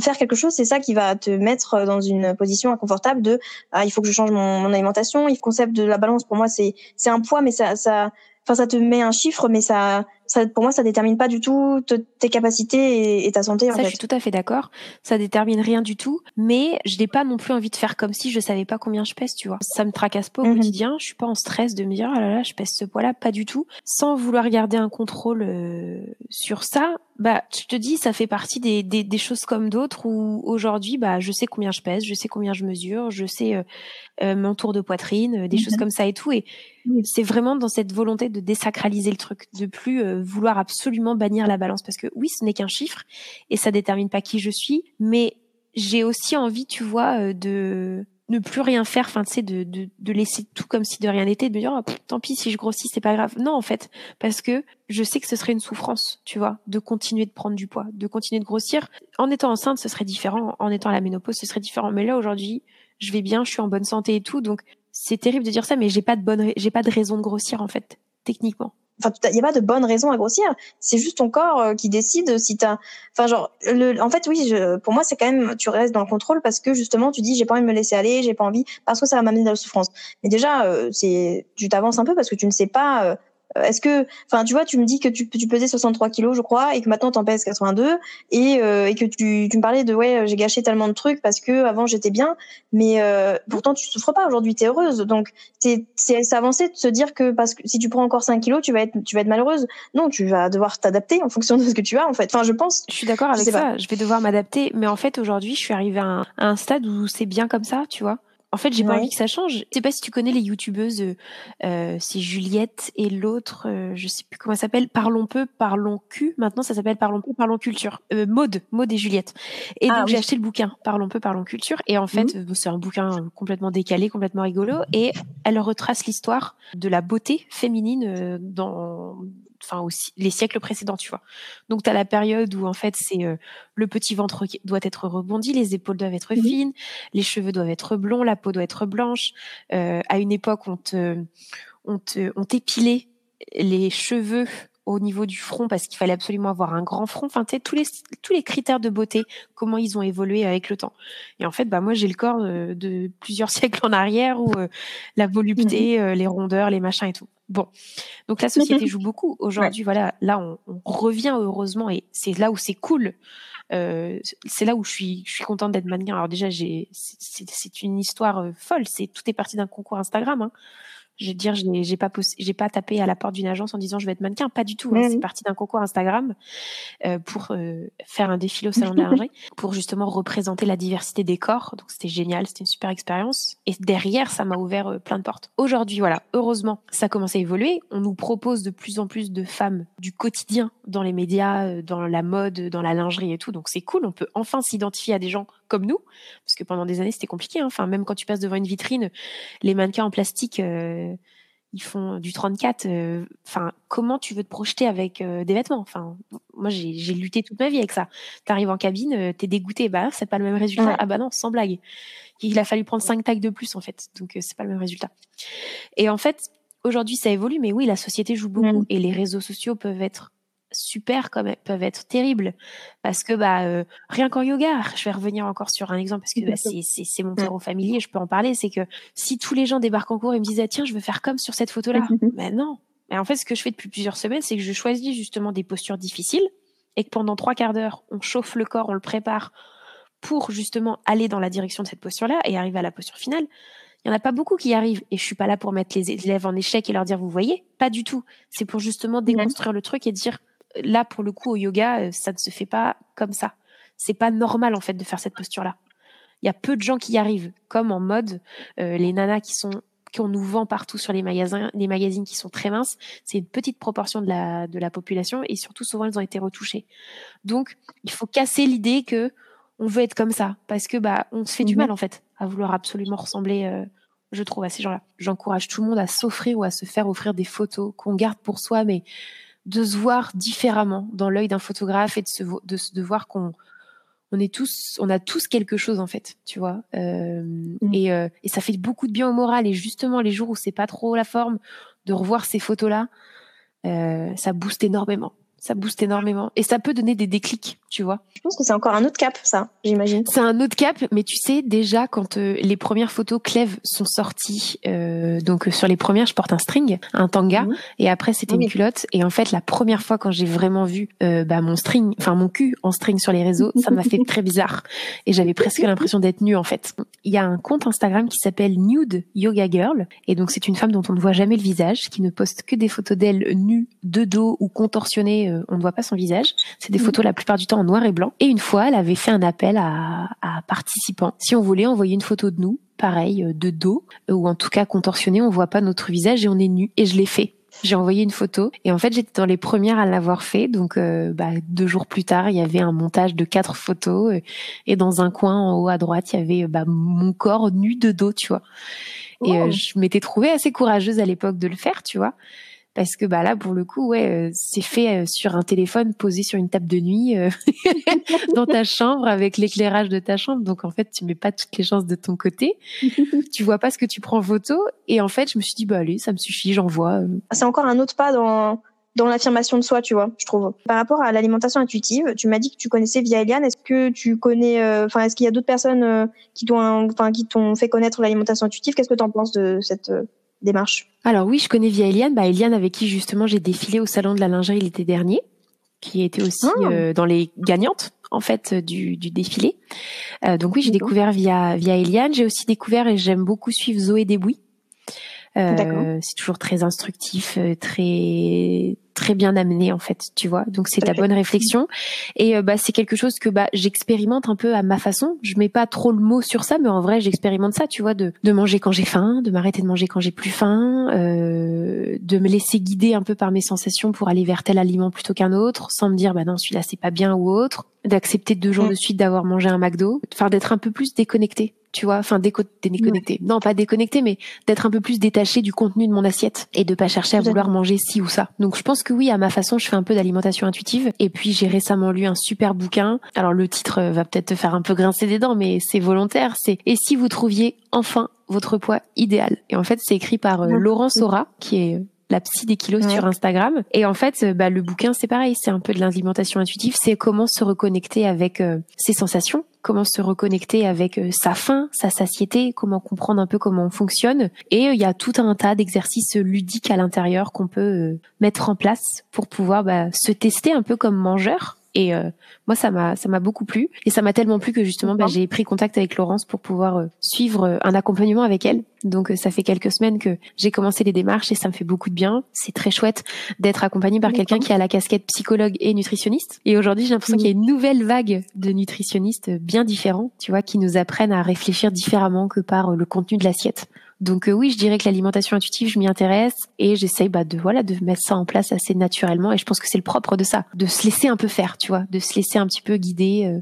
faire quelque chose, c'est ça qui va te mettre dans une position inconfortable de ah il faut que je change mon, mon alimentation. Le concept de la balance pour moi c'est c'est un poids mais ça ça enfin ça te met un chiffre mais ça ça pour moi ça détermine pas du tout tes capacités et, ta santé ça, je suis tout à fait d'accord. Ça détermine rien du tout mais je n'ai pas non plus envie de faire comme si je savais pas combien je pèse tu vois. Ça me tracasse pas au mhm. quotidien. Je suis pas en stress de me dire ah là là je pèse ce poids là pas du tout. Sans vouloir garder un contrôle euh, sur ça bah je te dis ça fait partie des, des, des choses comme d'autres où aujourd'hui bah je sais combien je pèse je sais combien je mesure je sais euh, euh mon tour de poitrine des choses mhm. comme ça et tout. Et c'est vraiment dans cette volonté de désacraliser le truc de plus vouloir absolument bannir la balance parce que oui, ce n'est qu'un chiffre et ça détermine pas qui je suis, mais j'ai aussi envie, tu vois, euh, de ne plus rien faire, enfin tu sais, de, de, de, laisser tout comme si de rien n'était, de me dire oh, tant pis si je grossis, c'est pas grave. Non en fait, parce que je sais que ce serait une souffrance, tu vois, de continuer de prendre du poids, de continuer de grossir. En étant enceinte, ce serait différent. En étant à la ménopause, ce serait différent. Mais là aujourd'hui, je vais bien, je suis en bonne santé et tout, donc c'est terrible de dire ça, mais j'ai pas de bonne, j'ai pas de raison de grossir en fait, techniquement enfin il y a pas de bonne raison à grossir. C'est juste ton corps euh, qui décide si t'as enfin genre en fait oui je, pour moi c'est quand même tu restes dans le contrôle parce que justement tu dis j'ai pas envie de me laisser aller j'ai pas envie parce que ça va m'amener de la souffrance. Mais déjà euh, c'est tu t'avances un peu parce que tu ne sais pas euh, est-ce que, enfin, tu vois, tu me dis que tu, tu pesais 63 kilos, je crois, et que maintenant t'en pèses 82, et, euh, et que tu, tu me parlais de ouais, j'ai gâché tellement de trucs parce que avant j'étais bien, mais euh, pourtant tu souffres pas aujourd'hui, t'es heureuse. Donc c'est c'est avancé de se dire que parce que si tu prends encore 5 kilos, tu vas être tu vas être malheureuse. Non, tu vas devoir t'adapter en fonction de ce que tu as en fait. Enfin, je pense. Je suis d'accord avec ça. Je vais devoir m'adapter, mais en fait aujourd'hui, je suis arrivée à un, à un stade où c'est bien comme ça, tu vois. En fait, j'ai pas envie que ça change. Je sais pas si tu connais les youtubeuses, euh, euh c'est Juliette et l'autre, euh, je sais plus comment ça s'appelle, Parlons peu, parlons cul. Maintenant, ça s'appelle Parlons peu, parlons culture. Euh, Maude, Maude et Juliette. Et ah donc j'ai acheté le bouquin Parlons peu, parlons culture. Et en fait, mmh. c'est un bouquin complètement décalé, complètement rigolo. Et elle retrace l'histoire de la beauté féminine dans enfin aussi les siècles précédents, tu vois. Donc tu as la période où en fait c'est euh, le petit ventre doit être rebondi, les épaules doivent être fines, les cheveux doivent être blonds, la peau doit être blanche. Euh, à une époque, on te on te on t'épilait les cheveux au niveau du front parce qu'il fallait absolument avoir un grand front. Enfin, tu sais, tous les, tous les critères de beauté, comment ils ont évolué avec le temps. Et en fait, bah, moi, j'ai le corps de, de, plusieurs siècles en arrière où euh, la volupté, mmh les rondeurs, les machins et tout. Bon. Donc la société joue beaucoup. Aujourd'hui, voilà, là, on, on, revient heureusement et c'est là où c'est cool. Euh, c'est là où je suis, je suis contente d'être mannequin. Alors déjà, j'ai, c'est une histoire folle. C'est tout est parti d'un concours Instagram. Hein. Je veux dire, j'ai pas j'ai pas tapé à la porte d'une agence en disant je vais être mannequin, pas du tout. Hein. C'est parti d'un concours Instagram euh, pour euh, faire un défilé au salon de lingerie, pour justement représenter la diversité des corps. Donc c'était génial, c'était une super expérience. Et derrière, ça m'a ouvert euh, plein de portes. Aujourd'hui, voilà, heureusement, ça commence à évoluer. On nous propose de plus en plus de femmes du quotidien dans les médias, dans la mode, dans la lingerie et tout. Donc c'est cool. On peut enfin s'identifier à des gens comme nous, parce que pendant des années c'était compliqué. Hein. Enfin, même quand tu passes devant une vitrine, les mannequins en plastique, euh, ils font du 34. Euh, enfin, comment tu veux te projeter avec euh, des vêtements? Enfin, moi j'ai lutté toute ma vie avec ça. T'arrives en cabine, t'es dégoûté, bah c'est pas le même résultat. Ah bah non, sans blague. Il a fallu prendre 5 tags de plus en fait, donc c'est pas le même résultat. Et en fait, aujourd'hui ça évolue, mais oui, la société joue beaucoup mmh. et les réseaux sociaux peuvent être super comme peuvent être terribles. Parce que bah euh, rien qu'en yoga je vais revenir encore sur un exemple parce que bah, c'est mon terreau familier je peux en parler c'est que si tous les gens débarquent en cours et me disent tiens je veux faire comme sur cette photo là ben non. Mais en fait ce que je fais depuis plusieurs semaines c'est que je choisis justement des postures difficiles et que pendant trois quarts d'heure on chauffe le corps on le prépare pour justement aller dans la direction de cette posture là et arriver à la posture finale. Il y en a pas beaucoup qui arrivent et je suis pas là pour mettre les élèves en échec et leur dire vous voyez? Pas du tout. C'est pour justement déconstruire le truc et dire là, pour le coup, au yoga, euh, ça ne se fait pas comme ça. C'est pas normal, en fait, de faire cette posture-là. Il y a peu de gens qui y arrivent, comme en mode, euh, les nanas qui sont qu'on nous vend partout sur les magasins, les magazines qui sont très minces, c'est une petite proportion de la, de la population et surtout souvent elles ont été retouchées. Donc il faut casser l'idée que on veut être comme ça parce que bah on se fait du mhm. mal en fait à vouloir absolument ressembler, euh, je trouve, à ces gens-là. J'encourage tout le monde à s'offrir ou à se faire offrir des photos qu'on garde pour soi, mais de se voir différemment dans l'œil d'un photographe et de se de, de voir qu'on on est tous on a tous quelque chose en fait tu vois euh, mm. et, euh, et ça fait beaucoup de bien au moral et justement les jours où c'est pas trop la forme de revoir ces photos là euh, ça booste énormément ça booste énormément et ça peut donner des déclics, tu vois. Je pense que c'est encore un autre cap, ça, j'imagine. C'est un autre cap, mais tu sais déjà quand euh, les premières photos Clèves sont sorties, euh, donc euh, sur les premières, je porte un string, un tanga, mhm. et après c'était une culotte. Et en fait, la première fois quand j'ai vraiment vu bah, mon string, enfin mon cul en string sur les réseaux, ça m'a fait très bizarre et j'avais presque l'impression d'être nue en fait. Il y a un compte Instagram qui s'appelle Nude Yoga Girl, et donc c'est une femme dont on ne voit jamais le visage, qui ne poste que des photos d'elle nue, de dos ou contorsionnée euh, on ne voit pas son visage. C'est des mhm. photos la plupart du temps en noir et blanc. Et une fois, elle avait fait un appel à, participants. Si on voulait envoyer une photo de nous, pareil, euh, de dos, euh, ou en tout cas contorsionné, on voit pas notre visage et on est nu. Et je l'ai fait. J'ai envoyé une photo et en fait j'étais dans les premières à l'avoir fait. Donc bah, deux jours plus tard, il y avait un montage de quatre photos et dans un coin en haut à droite, il y avait bah, mon corps nu de dos, tu vois. Et oh. je m'étais trouvée assez courageuse à l'époque de le faire, tu vois parce que bah là pour le coup ouais euh, c'est fait euh, sur un téléphone posé sur une table de nuit euh, dans ta chambre avec l'éclairage de ta chambre. Donc en fait tu mets pas toutes les chances de ton côté. Tu vois pas ce que tu prends photo. Et en fait je me suis dit bah allez ça me suffit j'envoie c'est encore un autre pas dans dans l'affirmation de soi, tu vois, je trouve. Par rapport à l'alimentation intuitive, tu m'as dit que tu connaissais via Eliane. Est-ce que tu connais, enfin, est-ce qu'il y a d'autres personnes qui t'ont, enfin, qui t'ont fait connaître l'alimentation intuitive? Qu'est-ce que tu en penses de cette démarche Alors oui, je connais via Eliane, bah Eliane avec qui justement j'ai défilé au salon de la lingerie l'été dernier, qui était aussi ah. euh, dans les gagnantes en fait du, du défilé. Euh, donc oui, j'ai découvert via via Eliane. J'ai aussi découvert et j'aime beaucoup suivre Zoé Desbouis. Euh, c'est toujours très instructif, euh, très très bien amené en fait, tu vois. Donc c'est ta bonne réflexion et euh, bah c'est quelque chose que bah j'expérimente un peu à ma façon. Je mets pas trop le mot sur ça, mais en vrai j'expérimente ça, tu vois, de de manger quand j'ai faim, de m'arrêter de manger quand j'ai plus faim, euh, de me laisser guider un peu par mes sensations pour aller vers tel aliment plutôt qu'un autre, sans me dire bah non celui-là c'est pas bien ou autre, d'accepter deux jours mm. de suite d'avoir mangé un McDo, enfin d'être un peu plus déconnecté tu vois, enfin déconnecté. Non, pas déconnecté, mais d'être un peu plus détaché du contenu de mon assiette et de pas chercher à vouloir manger ci ou ça. Donc je pense que oui, à ma façon, je fais un peu d'alimentation intuitive. Et puis j'ai récemment lu un super bouquin. Alors le titre euh, va peut-être te faire un peu grincer des dents, mais c'est volontaire. C'est Et si vous trouviez enfin votre poids idéal? Et en fait, c'est écrit par euh, Laurent Sora, qui est la psy des kilos sur Instagram. Et en fait, bah, le bouquin, c'est pareil, c'est un peu de l'alimentation intuitive, c'est comment se reconnecter avec euh, ses sensations, comment se reconnecter avec euh, sa faim, sa satiété, comment comprendre un peu comment on fonctionne. Et il y a tout un tas d'exercices ludiques à l'intérieur qu'on peut mettre en place pour pouvoir bah, se tester un peu comme mangeur et euh, moi, ça m'a ça m'a beaucoup plu et ça m'a tellement plu que justement, bah, j'ai pris contact avec Laurence pour pouvoir euh, suivre euh, un accompagnement avec elle. Donc ça fait quelques semaines que j'ai commencé les démarches et ça me fait beaucoup de bien. C'est très chouette d'être accompagnée par quelqu'un qui a la casquette psychologue et nutritionniste. Et aujourd'hui, j'ai l'impression qu'il y a une nouvelle vague de nutritionnistes bien différents, tu vois, qui nous apprennent à réfléchir différemment que par le contenu de l'assiette. Donc euh, oui, je dirais que l'alimentation intuitive, je m'y intéresse et j'essaye bah, de voilà de mettre ça en place assez naturellement. Et je pense que c'est le propre de ça, de se laisser un peu faire, tu vois, de se laisser un petit peu guider euh,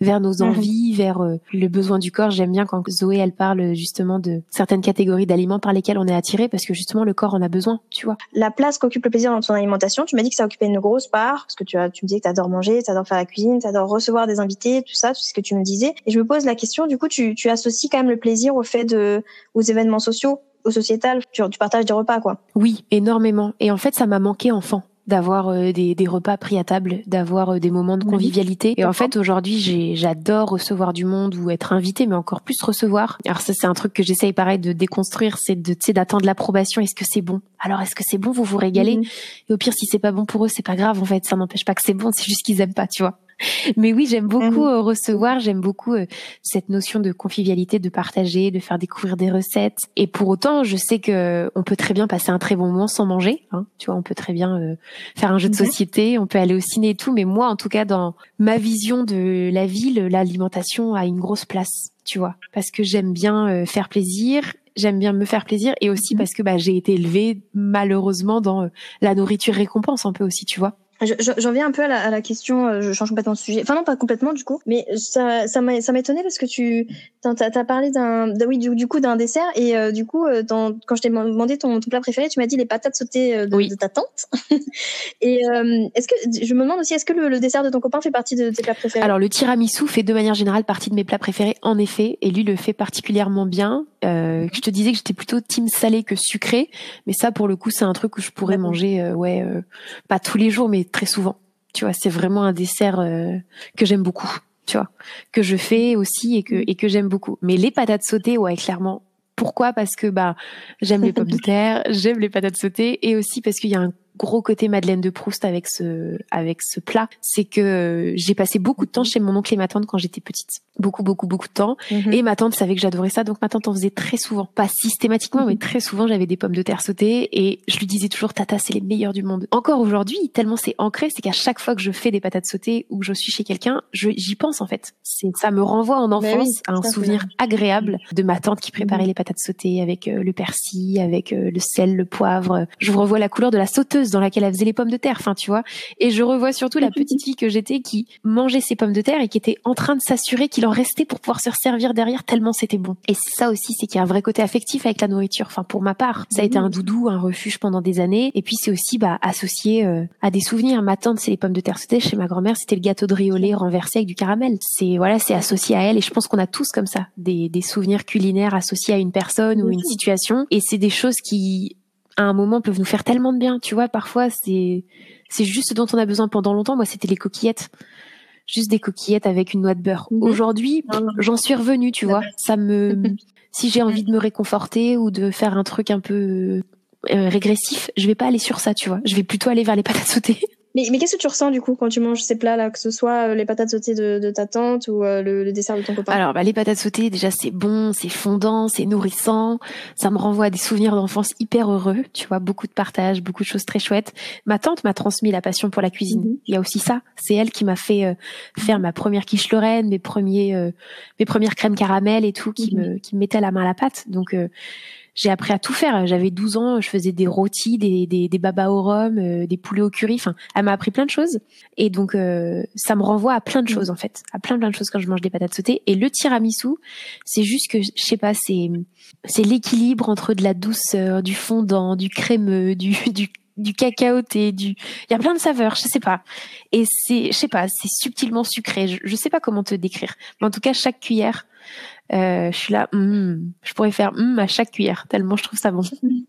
vers nos mhm. envies, vers euh, le besoin du corps. J'aime bien quand Zoé elle parle justement de certaines catégories d'aliments par lesquels on est attiré parce que justement le corps en a besoin, tu vois. La place qu'occupe le plaisir dans ton alimentation, tu m'as dit que ça occupait une grosse part parce que tu as, tu me disais que tu adores manger, tu adores faire la cuisine, tu adores recevoir des invités, tout ça, tout ce que tu me disais. Et je me pose la question, du coup, tu, tu associes quand même le plaisir au fait de aux événements sociaux au sociétal, tu, tu partages des repas, quoi. Oui, énormément. Et en fait, ça m'a manqué enfant d'avoir euh, des, des, repas pris à table, d'avoir euh, des moments de convivialité. Et en fait, aujourd'hui, j'adore recevoir du monde ou être invité, mais encore plus recevoir. Alors ça, c'est un truc que j'essaye pareil de déconstruire, c'est de, d'attendre l'approbation. Est-ce que c'est bon? Alors, est-ce que c'est bon? Vous vous régalez? Mhm. Et au pire, si c'est pas bon pour eux, c'est pas grave. En fait, ça n'empêche pas que c'est bon. C'est juste qu'ils aiment pas, tu vois. Mais oui, j'aime beaucoup mhm. euh, recevoir, j'aime beaucoup euh, cette notion de convivialité, de partager, de faire découvrir des recettes. Et pour autant, je sais que on peut très bien passer un très bon moment sans manger. Hein. Tu vois, on peut très bien euh, faire un jeu de mhm. société, on peut aller au ciné et tout. Mais moi, en tout cas, dans ma vision de la ville, l'alimentation a une grosse place. Tu vois, parce que j'aime bien faire plaisir j'aime bien me faire plaisir et aussi mhm. parce que bah, j'ai été élevée malheureusement dans la nourriture récompense un peu aussi, tu vois. J'en viens un peu à la, à la, question, euh, je change complètement de sujet. Enfin non, pas complètement du coup, mais ça, ça m'a étonné parce que tu as, as, parlé d'un, oui, du, du coup d'un dessert. Et euh, du coup, euh, dans, quand je t'ai demandé ton, ton, plat préféré, tu m'as dit les patates sautées de, de ta tante. et est-ce que je me demande aussi, est-ce que le, le, dessert de ton copain fait partie de tes plats préférés? Alors le tiramisu fait de manière générale partie de mes plats préférés, en effet, et lui le fait particulièrement bien. je te disais que j'étais plutôt team salé que sucré, mais ça pour le coup c'est un truc que je pourrais manger, ouais, pas tous les jours, mais très souvent. Tu vois, c'est vraiment un dessert euh, que j'aime beaucoup. Tu vois, que je fais aussi et que et que j'aime beaucoup. Mais les patates sautées, ouais, clairement. Pourquoi? Parce que bah j'aime les pommes de terre, j'aime les patates sautées et aussi parce qu'il y a un gros côté Madeleine de Proust avec ce avec ce plat, c'est que j'ai passé beaucoup de temps chez mon oncle et ma tante quand j'étais petite, beaucoup beaucoup beaucoup de temps. Mhm. Et ma tante savait que j'adorais ça, donc ma tante en faisait très souvent, pas systématiquement, mais mhm. très souvent j'avais des pommes de terre sautées et je lui disais toujours Tata, c'est les meilleurs du monde. Encore aujourd'hui, tellement c'est ancré, c'est qu'à chaque fois que je fais des patates sautées ou que je suis chez quelqu'un, j'y pense en fait. C'est ça me renvoie en enfance à un souvenir agréable de ma tante qui préparait mhm. les patates sautées avec euh, le persil, avec euh, le sel, le poivre. Je revois la couleur de la sauteuse dans laquelle elle faisait les pommes de terre, enfin tu vois. Et je revois surtout la petite fille que j'étais qui mangeait ses pommes de terre et qui était en train de s'assurer qu'il en restait pour pouvoir se servir derrière tellement c'était bon. Et ça aussi, c'est qu'il y a un vrai côté affectif avec la nourriture. Enfin pour ma part, ça a été un doudou, un refuge pendant des années. Et puis c'est aussi bah, associé euh, à des souvenirs. Ma tante, c'est les pommes de terre sautées. Chez ma grand-mère, c'était le gâteau de riz renversé avec du caramel. C'est voilà, c'est associé à elle. Et je pense qu'on a tous comme ça des, des souvenirs culinaires associés à une personne ou une situation. Et c'est des choses qui à un moment peuvent nous faire tellement de bien. Tu vois, parfois c'est c'est juste ce dont on a besoin pendant longtemps. Moi, c'était les coquillettes, juste des coquillettes avec une noix de beurre. Mhm. Aujourd'hui, j'en suis revenue. Tu vois, ça me si j'ai envie de me réconforter ou de faire un truc un peu euh, régressif, je vais pas aller sur ça. Tu vois, je vais plutôt aller vers les patates sautées. Mais, mais qu'est-ce que tu ressens du coup quand tu manges ces plats-là, que ce soit euh, les patates sautées de, de ta tante ou euh, le, dessert de ton copain? Alors, bah, les patates sautées, déjà c'est bon, c'est fondant, c'est nourrissant. Ça me renvoie à des souvenirs d'enfance hyper heureux. Tu vois, beaucoup de partage, beaucoup de choses très chouettes. Ma tante m'a transmis la passion pour la cuisine. Mhm. Il y a aussi ça. C'est elle qui m'a fait euh, faire ma première quiche Lorraine, mes premiers, mes premières crèmes caramel et tout, qui mhm. me, qui me mettait la main à la pâte. Donc j'ai appris à tout faire. J'avais 12 ans, je faisais des rôtis, des, des, des babas au rhum, euh, des poulets au curry. Enfin, elle m'a appris plein de choses. Et donc, euh, ça me renvoie à plein de mm. choses, en fait. À plein, plein de choses quand je mange des patates sautées. Et le tiramisu, c'est juste que, je sais pas, c'est, c'est l'équilibre entre de la douceur, du fondant, du crémeux, du, du du cacao et du il y a plein de saveurs je sais pas et c'est je sais pas c'est subtilement sucré je, je sais pas comment te décrire mais en tout cas chaque cuillère je suis là, mm, je pourrais faire mm à chaque cuillère, tellement je trouve ça bon.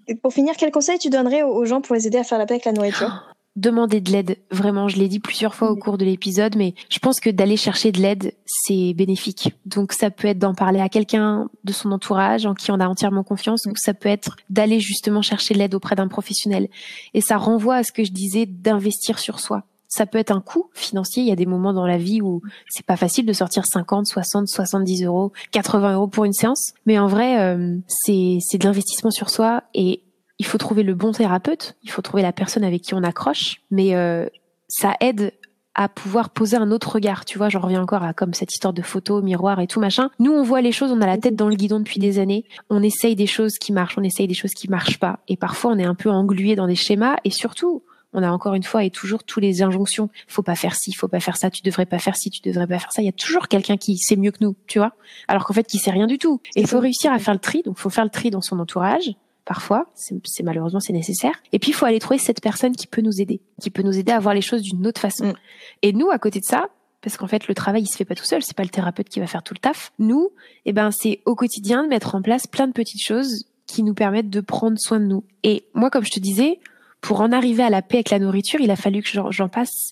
Et pour finir, quel conseil tu donnerais aux gens pour les aider à faire la paix avec la nourriture? Demander de l'aide, vraiment, je l'ai dit plusieurs fois au cours de l'épisode, mais je pense que d'aller chercher de l'aide, c'est bénéfique. Donc ça peut être d'en parler à quelqu'un de son entourage en qui on a entièrement confiance, ou ça peut être d'aller justement chercher l'aide auprès d'un professionnel. Et ça renvoie à ce que je disais d'investir sur soi ça peut être un coût financier. Il y a des moments dans la vie où c'est pas facile de sortir 50, 60, 70 euros, 80 euros pour une séance. Mais en vrai, euh, c'est de l'investissement sur soi et il faut trouver le bon thérapeute. Il faut trouver la personne avec qui on accroche. Mais euh, ça aide à pouvoir poser un autre regard. Tu vois, j'en reviens encore à comme cette histoire de photo, miroir et tout machin. Nous, on voit les choses, on a la tête dans le guidon depuis des années. On essaye des choses qui marchent, on essaye des choses qui marchent pas. Et parfois, on est un peu englué dans des schémas. Et surtout, on a encore une fois et toujours tous les injonctions. Faut pas faire ci, faut pas faire ça, tu devrais pas faire ci, tu devrais pas faire ça. Il y a toujours quelqu'un qui sait mieux que nous, tu vois. Alors qu'en fait, qui sait rien du tout. Et il faut réussir à faire le tri. Donc, faut faire le tri dans son entourage. Parfois, c'est malheureusement c'est nécessaire. Et puis, il faut aller trouver cette personne qui peut nous aider, qui peut nous aider à voir les choses d'une autre façon. Mm. Et nous, à côté de ça, parce qu'en fait le travail il se fait pas tout seul, c'est pas le thérapeute qui va faire tout le taf. Nous, eh ben c'est au quotidien de mettre en place plein de petites choses qui nous permettent de prendre soin de nous. Et moi comme je te disais, pour en arriver à la paix avec la nourriture, il a fallu que j'en passe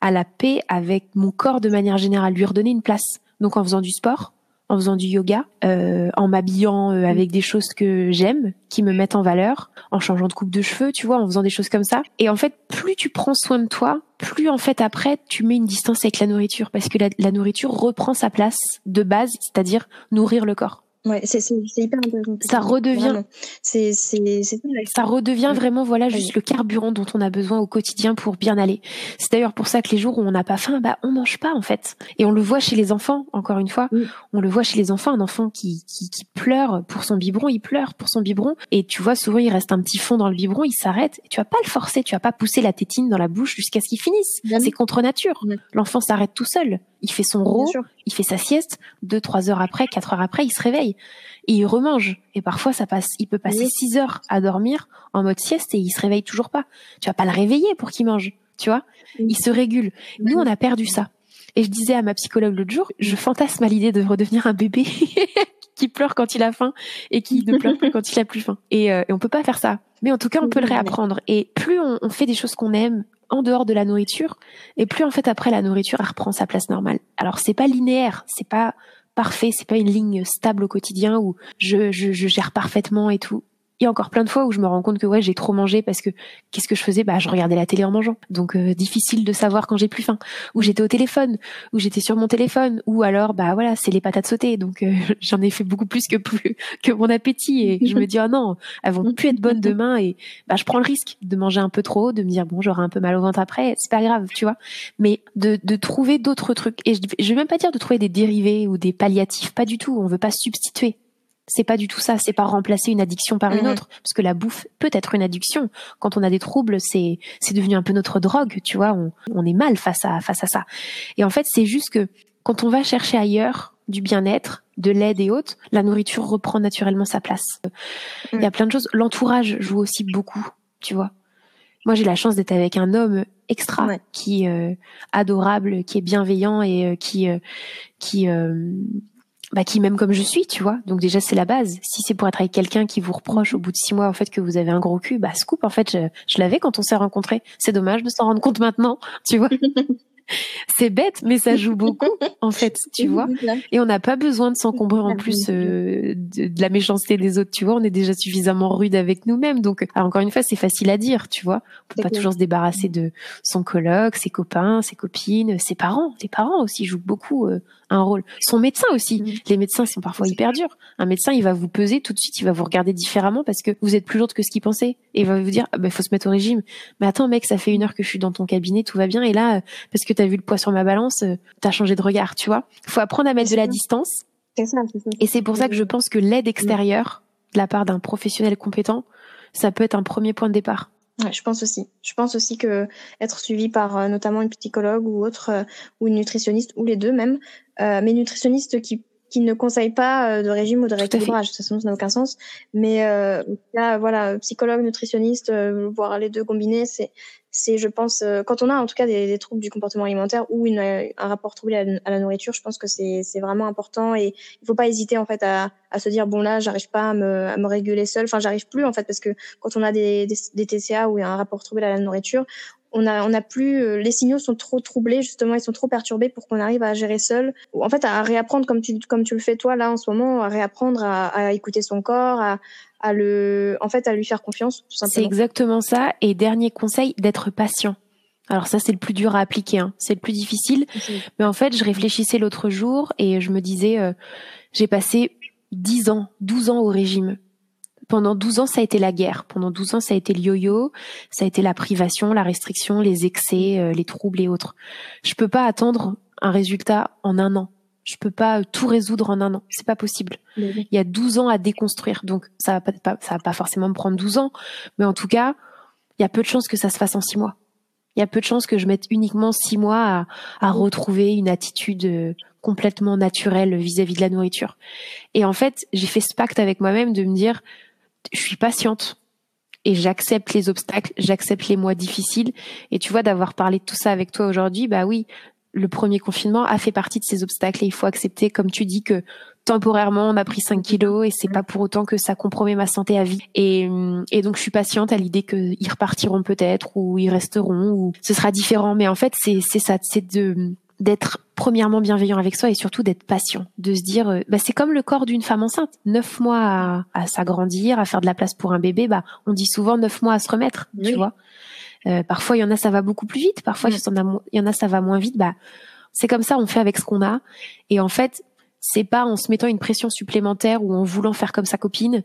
à la paix avec mon corps de manière générale, lui redonner une place. Donc en faisant du sport, en faisant du yoga, euh, en m'habillant euh, avec des choses que j'aime, qui me mettent en valeur, en changeant de coupe de cheveux, tu vois, en faisant des choses comme ça. Et en fait, plus tu prends soin de toi, plus en fait après tu mets une distance avec la nourriture, parce que la nourriture reprend sa place de base, c'est-à-dire nourrir le corps. Ouais, c'est hyper intéressant. Ça redevient. C'est ça redevient vraiment voilà juste le carburant dont on a besoin au quotidien pour bien aller. C'est d'ailleurs pour ça que les jours où on n'a pas faim, bah on mange pas en fait. Et on le voit chez les enfants. Encore une fois, on le voit chez les enfants. Un enfant qui, qui qui pleure pour son biberon, il pleure pour son biberon. Et tu vois souvent il reste un petit fond dans le biberon, il s'arrête. Tu vas pas le forcer, tu vas pas pousser la tétine dans la bouche jusqu'à ce qu'il finisse. C'est contre nature. L'enfant s'arrête tout seul. Il fait son rot, il fait sa sieste. Deux, trois heures après, quatre heures après, il se réveille et il remange. Et parfois, ça passe, il peut passer six heures à dormir en mode sieste et il se réveille toujours pas. Tu vas pas le réveiller pour qu'il mange, tu vois. Il se régule. Nous, on a perdu ça. Et je disais à ma psychologue l'autre jour, je fantasme à l'idée de redevenir un bébé qui pleure quand il a faim et qui ne pleure plus quand il a plus faim. Et, euh, et on peut pas faire ça. Mais en tout cas, on peut le réapprendre. Et plus on, on fait des choses qu'on aime, en dehors de la nourriture et plus en fait après la nourriture elle reprend sa place normale. Alors c'est pas linéaire, c'est pas parfait, c'est pas une ligne stable au quotidien où je, je, je gère parfaitement et tout y a encore plein de fois où je me rends compte que ouais j'ai trop mangé parce que qu'est-ce que je faisais? Bah je regardais la télé en mangeant. Donc euh, difficile de savoir quand j'ai plus faim. Ou j'étais au téléphone. Ou j'étais sur mon téléphone. Ou alors bah voilà c'est les patates sautées. Donc euh, j'en ai fait beaucoup plus que plus que mon appétit. Et je me dis oh non elles vont plus être bonnes demain. Et bah je prends le risque de manger un peu trop de me dire bon j'aurai un peu mal au ventre après. C'est pas grave tu vois. Mais de, de trouver d'autres trucs. Et je, je vais même pas dire de trouver des dérivés ou des palliatifs. Pas du tout. On veut pas substituer c'est pas du tout ça. C'est pas remplacer une addiction par une mhm. autre, parce que la bouffe peut être une addiction. Quand on a des troubles, c'est c'est devenu un peu notre drogue, tu vois. On, on est mal face à face à ça. Et en fait, c'est juste que quand on va chercher ailleurs du bien-être, de l'aide et autres, la nourriture reprend naturellement sa place. Il y a plein de choses. L'entourage joue aussi beaucoup, tu vois. Moi, j'ai la chance d'être avec un homme extra, qui est euh, adorable, qui est bienveillant et euh, qui euh, qui bah, qui m'aime comme je suis, tu vois. Donc déjà c'est la base. Si c'est pour être avec quelqu'un qui vous reproche au bout de six mois en fait que vous avez un gros cul, bah scoop en fait je, je l'avais quand on s'est rencontrés. C'est dommage de s'en rendre compte maintenant, tu vois. c'est bête, mais ça joue beaucoup en fait, tu vois. Et on n'a pas besoin de s'encombrer en plus euh, de, la méchanceté des autres, tu vois. On est déjà suffisamment rude avec nous-mêmes, donc encore une fois, c'est facile à dire, tu vois. On peut pas toujours se débarrasser de son coloc, ses copains, ses copines, ses parents. Les parents aussi jouent beaucoup euh, un rôle. Son médecin aussi. Mm. Les médecins sont parfois hyper durs. Un médecin, il va vous peser tout de suite, il va vous regarder différemment parce que vous êtes plus lourde que ce qu'il pensait. Et il va vous dire, ah, bah, faut se mettre au régime. Mais attends, mec, ça fait une heure que je suis dans ton cabinet, tout va bien. Et là, parce que t'as vu le poids sur ma balance, euh, t'as changé de regard, tu vois. Faut apprendre à mettre de la distance. Et c'est pour ça que je pense que l'aide extérieure, de la part d'un professionnel compétent, ça peut être un premier point de départ. Ouais, je pense aussi. Je pense aussi que être suivi par euh, notamment une psychologue ou autre euh, ou une nutritionniste ou les deux même, euh, mais nutritionniste qui qui ne conseille pas de régime ou de rééquilibrage. De toute façon, ça n'a aucun sens. Mais là, voilà, psychologue, nutritionniste, voire les deux combinés, c'est c'est, je pense, euh, quand on a en tout cas des, des troubles du comportement alimentaire ou une, un rapport troublé à, la nourriture, je pense que c'est, c'est vraiment important et il faut pas hésiter en fait à, à se dire bon là, j'arrive pas à me, à me réguler seul, enfin j'arrive plus en fait parce que quand on a des, des, des TCA ou un rapport troublé à la nourriture, on a on a plus euh, les signaux sont trop troublés justement ils sont trop perturbés pour qu'on arrive à gérer seul en fait à réapprendre comme tu comme tu le fais toi là en ce moment à réapprendre à, à écouter son corps à, à le, en fait, à lui faire confiance, tout simplement. C'est exactement ça. Et dernier conseil, d'être patient. Alors ça, c'est le plus dur à appliquer, hein. c'est le plus difficile. Mais en fait, je réfléchissais l'autre jour et je me disais, euh, j'ai passé 10 ans, 12 ans au régime. Pendant 12 ans, ça a été la guerre. Pendant 12 ans, ça a été le yo-yo, ça a été la privation, la restriction, les excès, euh, les troubles et autres. Je peux pas attendre un résultat en un an. Je peux pas tout résoudre en un an. C'est pas possible. Il y a 12 ans à déconstruire. Donc, ça va pas, ça va pas forcément me prendre 12 ans. Mais en tout cas, il y a peu de chances que ça se fasse en 6 mois. Il y a peu de chances que je mette uniquement 6 mois à, à retrouver une attitude euh, complètement naturelle vis-à-vis de la nourriture. Et en fait, j'ai fait ce pacte avec moi-même de me dire, je suis patiente et j'accepte les obstacles, j'accepte les mois difficiles. Et tu vois, d'avoir parlé de tout ça avec toi aujourd'hui, bah oui, le premier confinement a fait partie de ces obstacles et il faut accepter, comme tu dis, que temporairement on a pris 5 kilos et c'est pas pour autant que ça compromet ma santé à vie. Et, et donc je suis patiente à l'idée qu'ils repartiront peut-être ou ils resteront ou ce sera différent. Mais en fait c'est c'est ça, c'est de d'être premièrement bienveillant avec soi et surtout d'être patient, de se dire euh, bah c'est comme le corps d'une femme enceinte, neuf mois à, à s'agrandir, à faire de la place pour un bébé, bah on dit souvent neuf mois à se remettre, tu vois. Euh, parfois, il y en a, ça va beaucoup plus vite. Parfois, il y en a, ça va moins vite. Bah, c'est comme ça, on fait avec ce qu'on a. Et en fait, c'est pas en se mettant une pression supplémentaire ou en voulant faire comme sa copine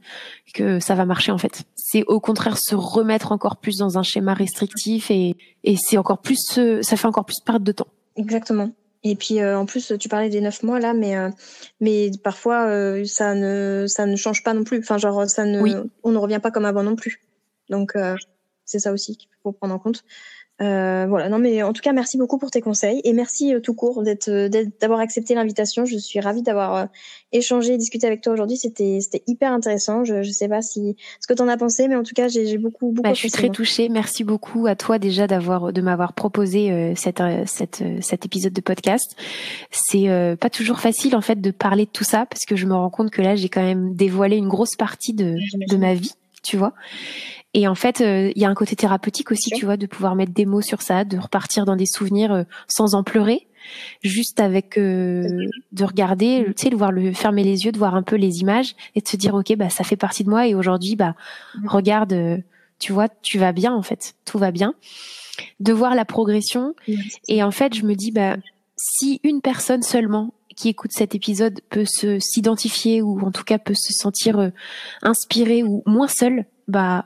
que ça va marcher en fait. C'est au contraire se remettre encore plus dans un schéma restrictif et, et c'est encore plus, ça fait encore plus perdre de temps. Exactement. Et puis euh, en plus, tu parlais des neuf mois là, mais euh, mais parfois ça ne ça ne change pas non plus. Enfin genre ça ne, on ne revient pas comme avant non plus. Donc c'est ça aussi qu'il faut prendre en compte. Euh, voilà, non mais en tout cas merci beaucoup pour tes conseils et merci euh, tout court d'être d'avoir accepté l'invitation. Je suis ravie d'avoir euh, échangé, discuté avec toi aujourd'hui. C'était c'était hyper intéressant. Je je sais pas si ce que tu en as pensé, mais en tout cas j'ai beaucoup beaucoup. Bah, je suis très touchée. Merci beaucoup à toi déjà d'avoir de m'avoir proposé euh, cette cette cet épisode de podcast. C'est pas toujours facile en fait de parler de tout ça parce que je me rends compte que là j'ai quand même dévoilé une grosse partie de de ma vie, tu vois. Et en fait, euh, il y a un côté thérapeutique aussi, tu vois, de pouvoir mettre des mots sur ça, de repartir dans des souvenirs euh, sans en pleurer, juste avec euh, de regarder, tu sais, de voir le fermer les yeux, de voir un peu les images et de se dire ok, bah ça fait partie de moi et aujourd'hui, bah regarde, tu vois, tu vas bien en fait, tout va bien. De voir la progression. Et en fait, je me dis bah si une personne seulement qui écoute cet épisode peut se s'identifier ou en tout cas peut se sentir inspiré ou moins seul, bah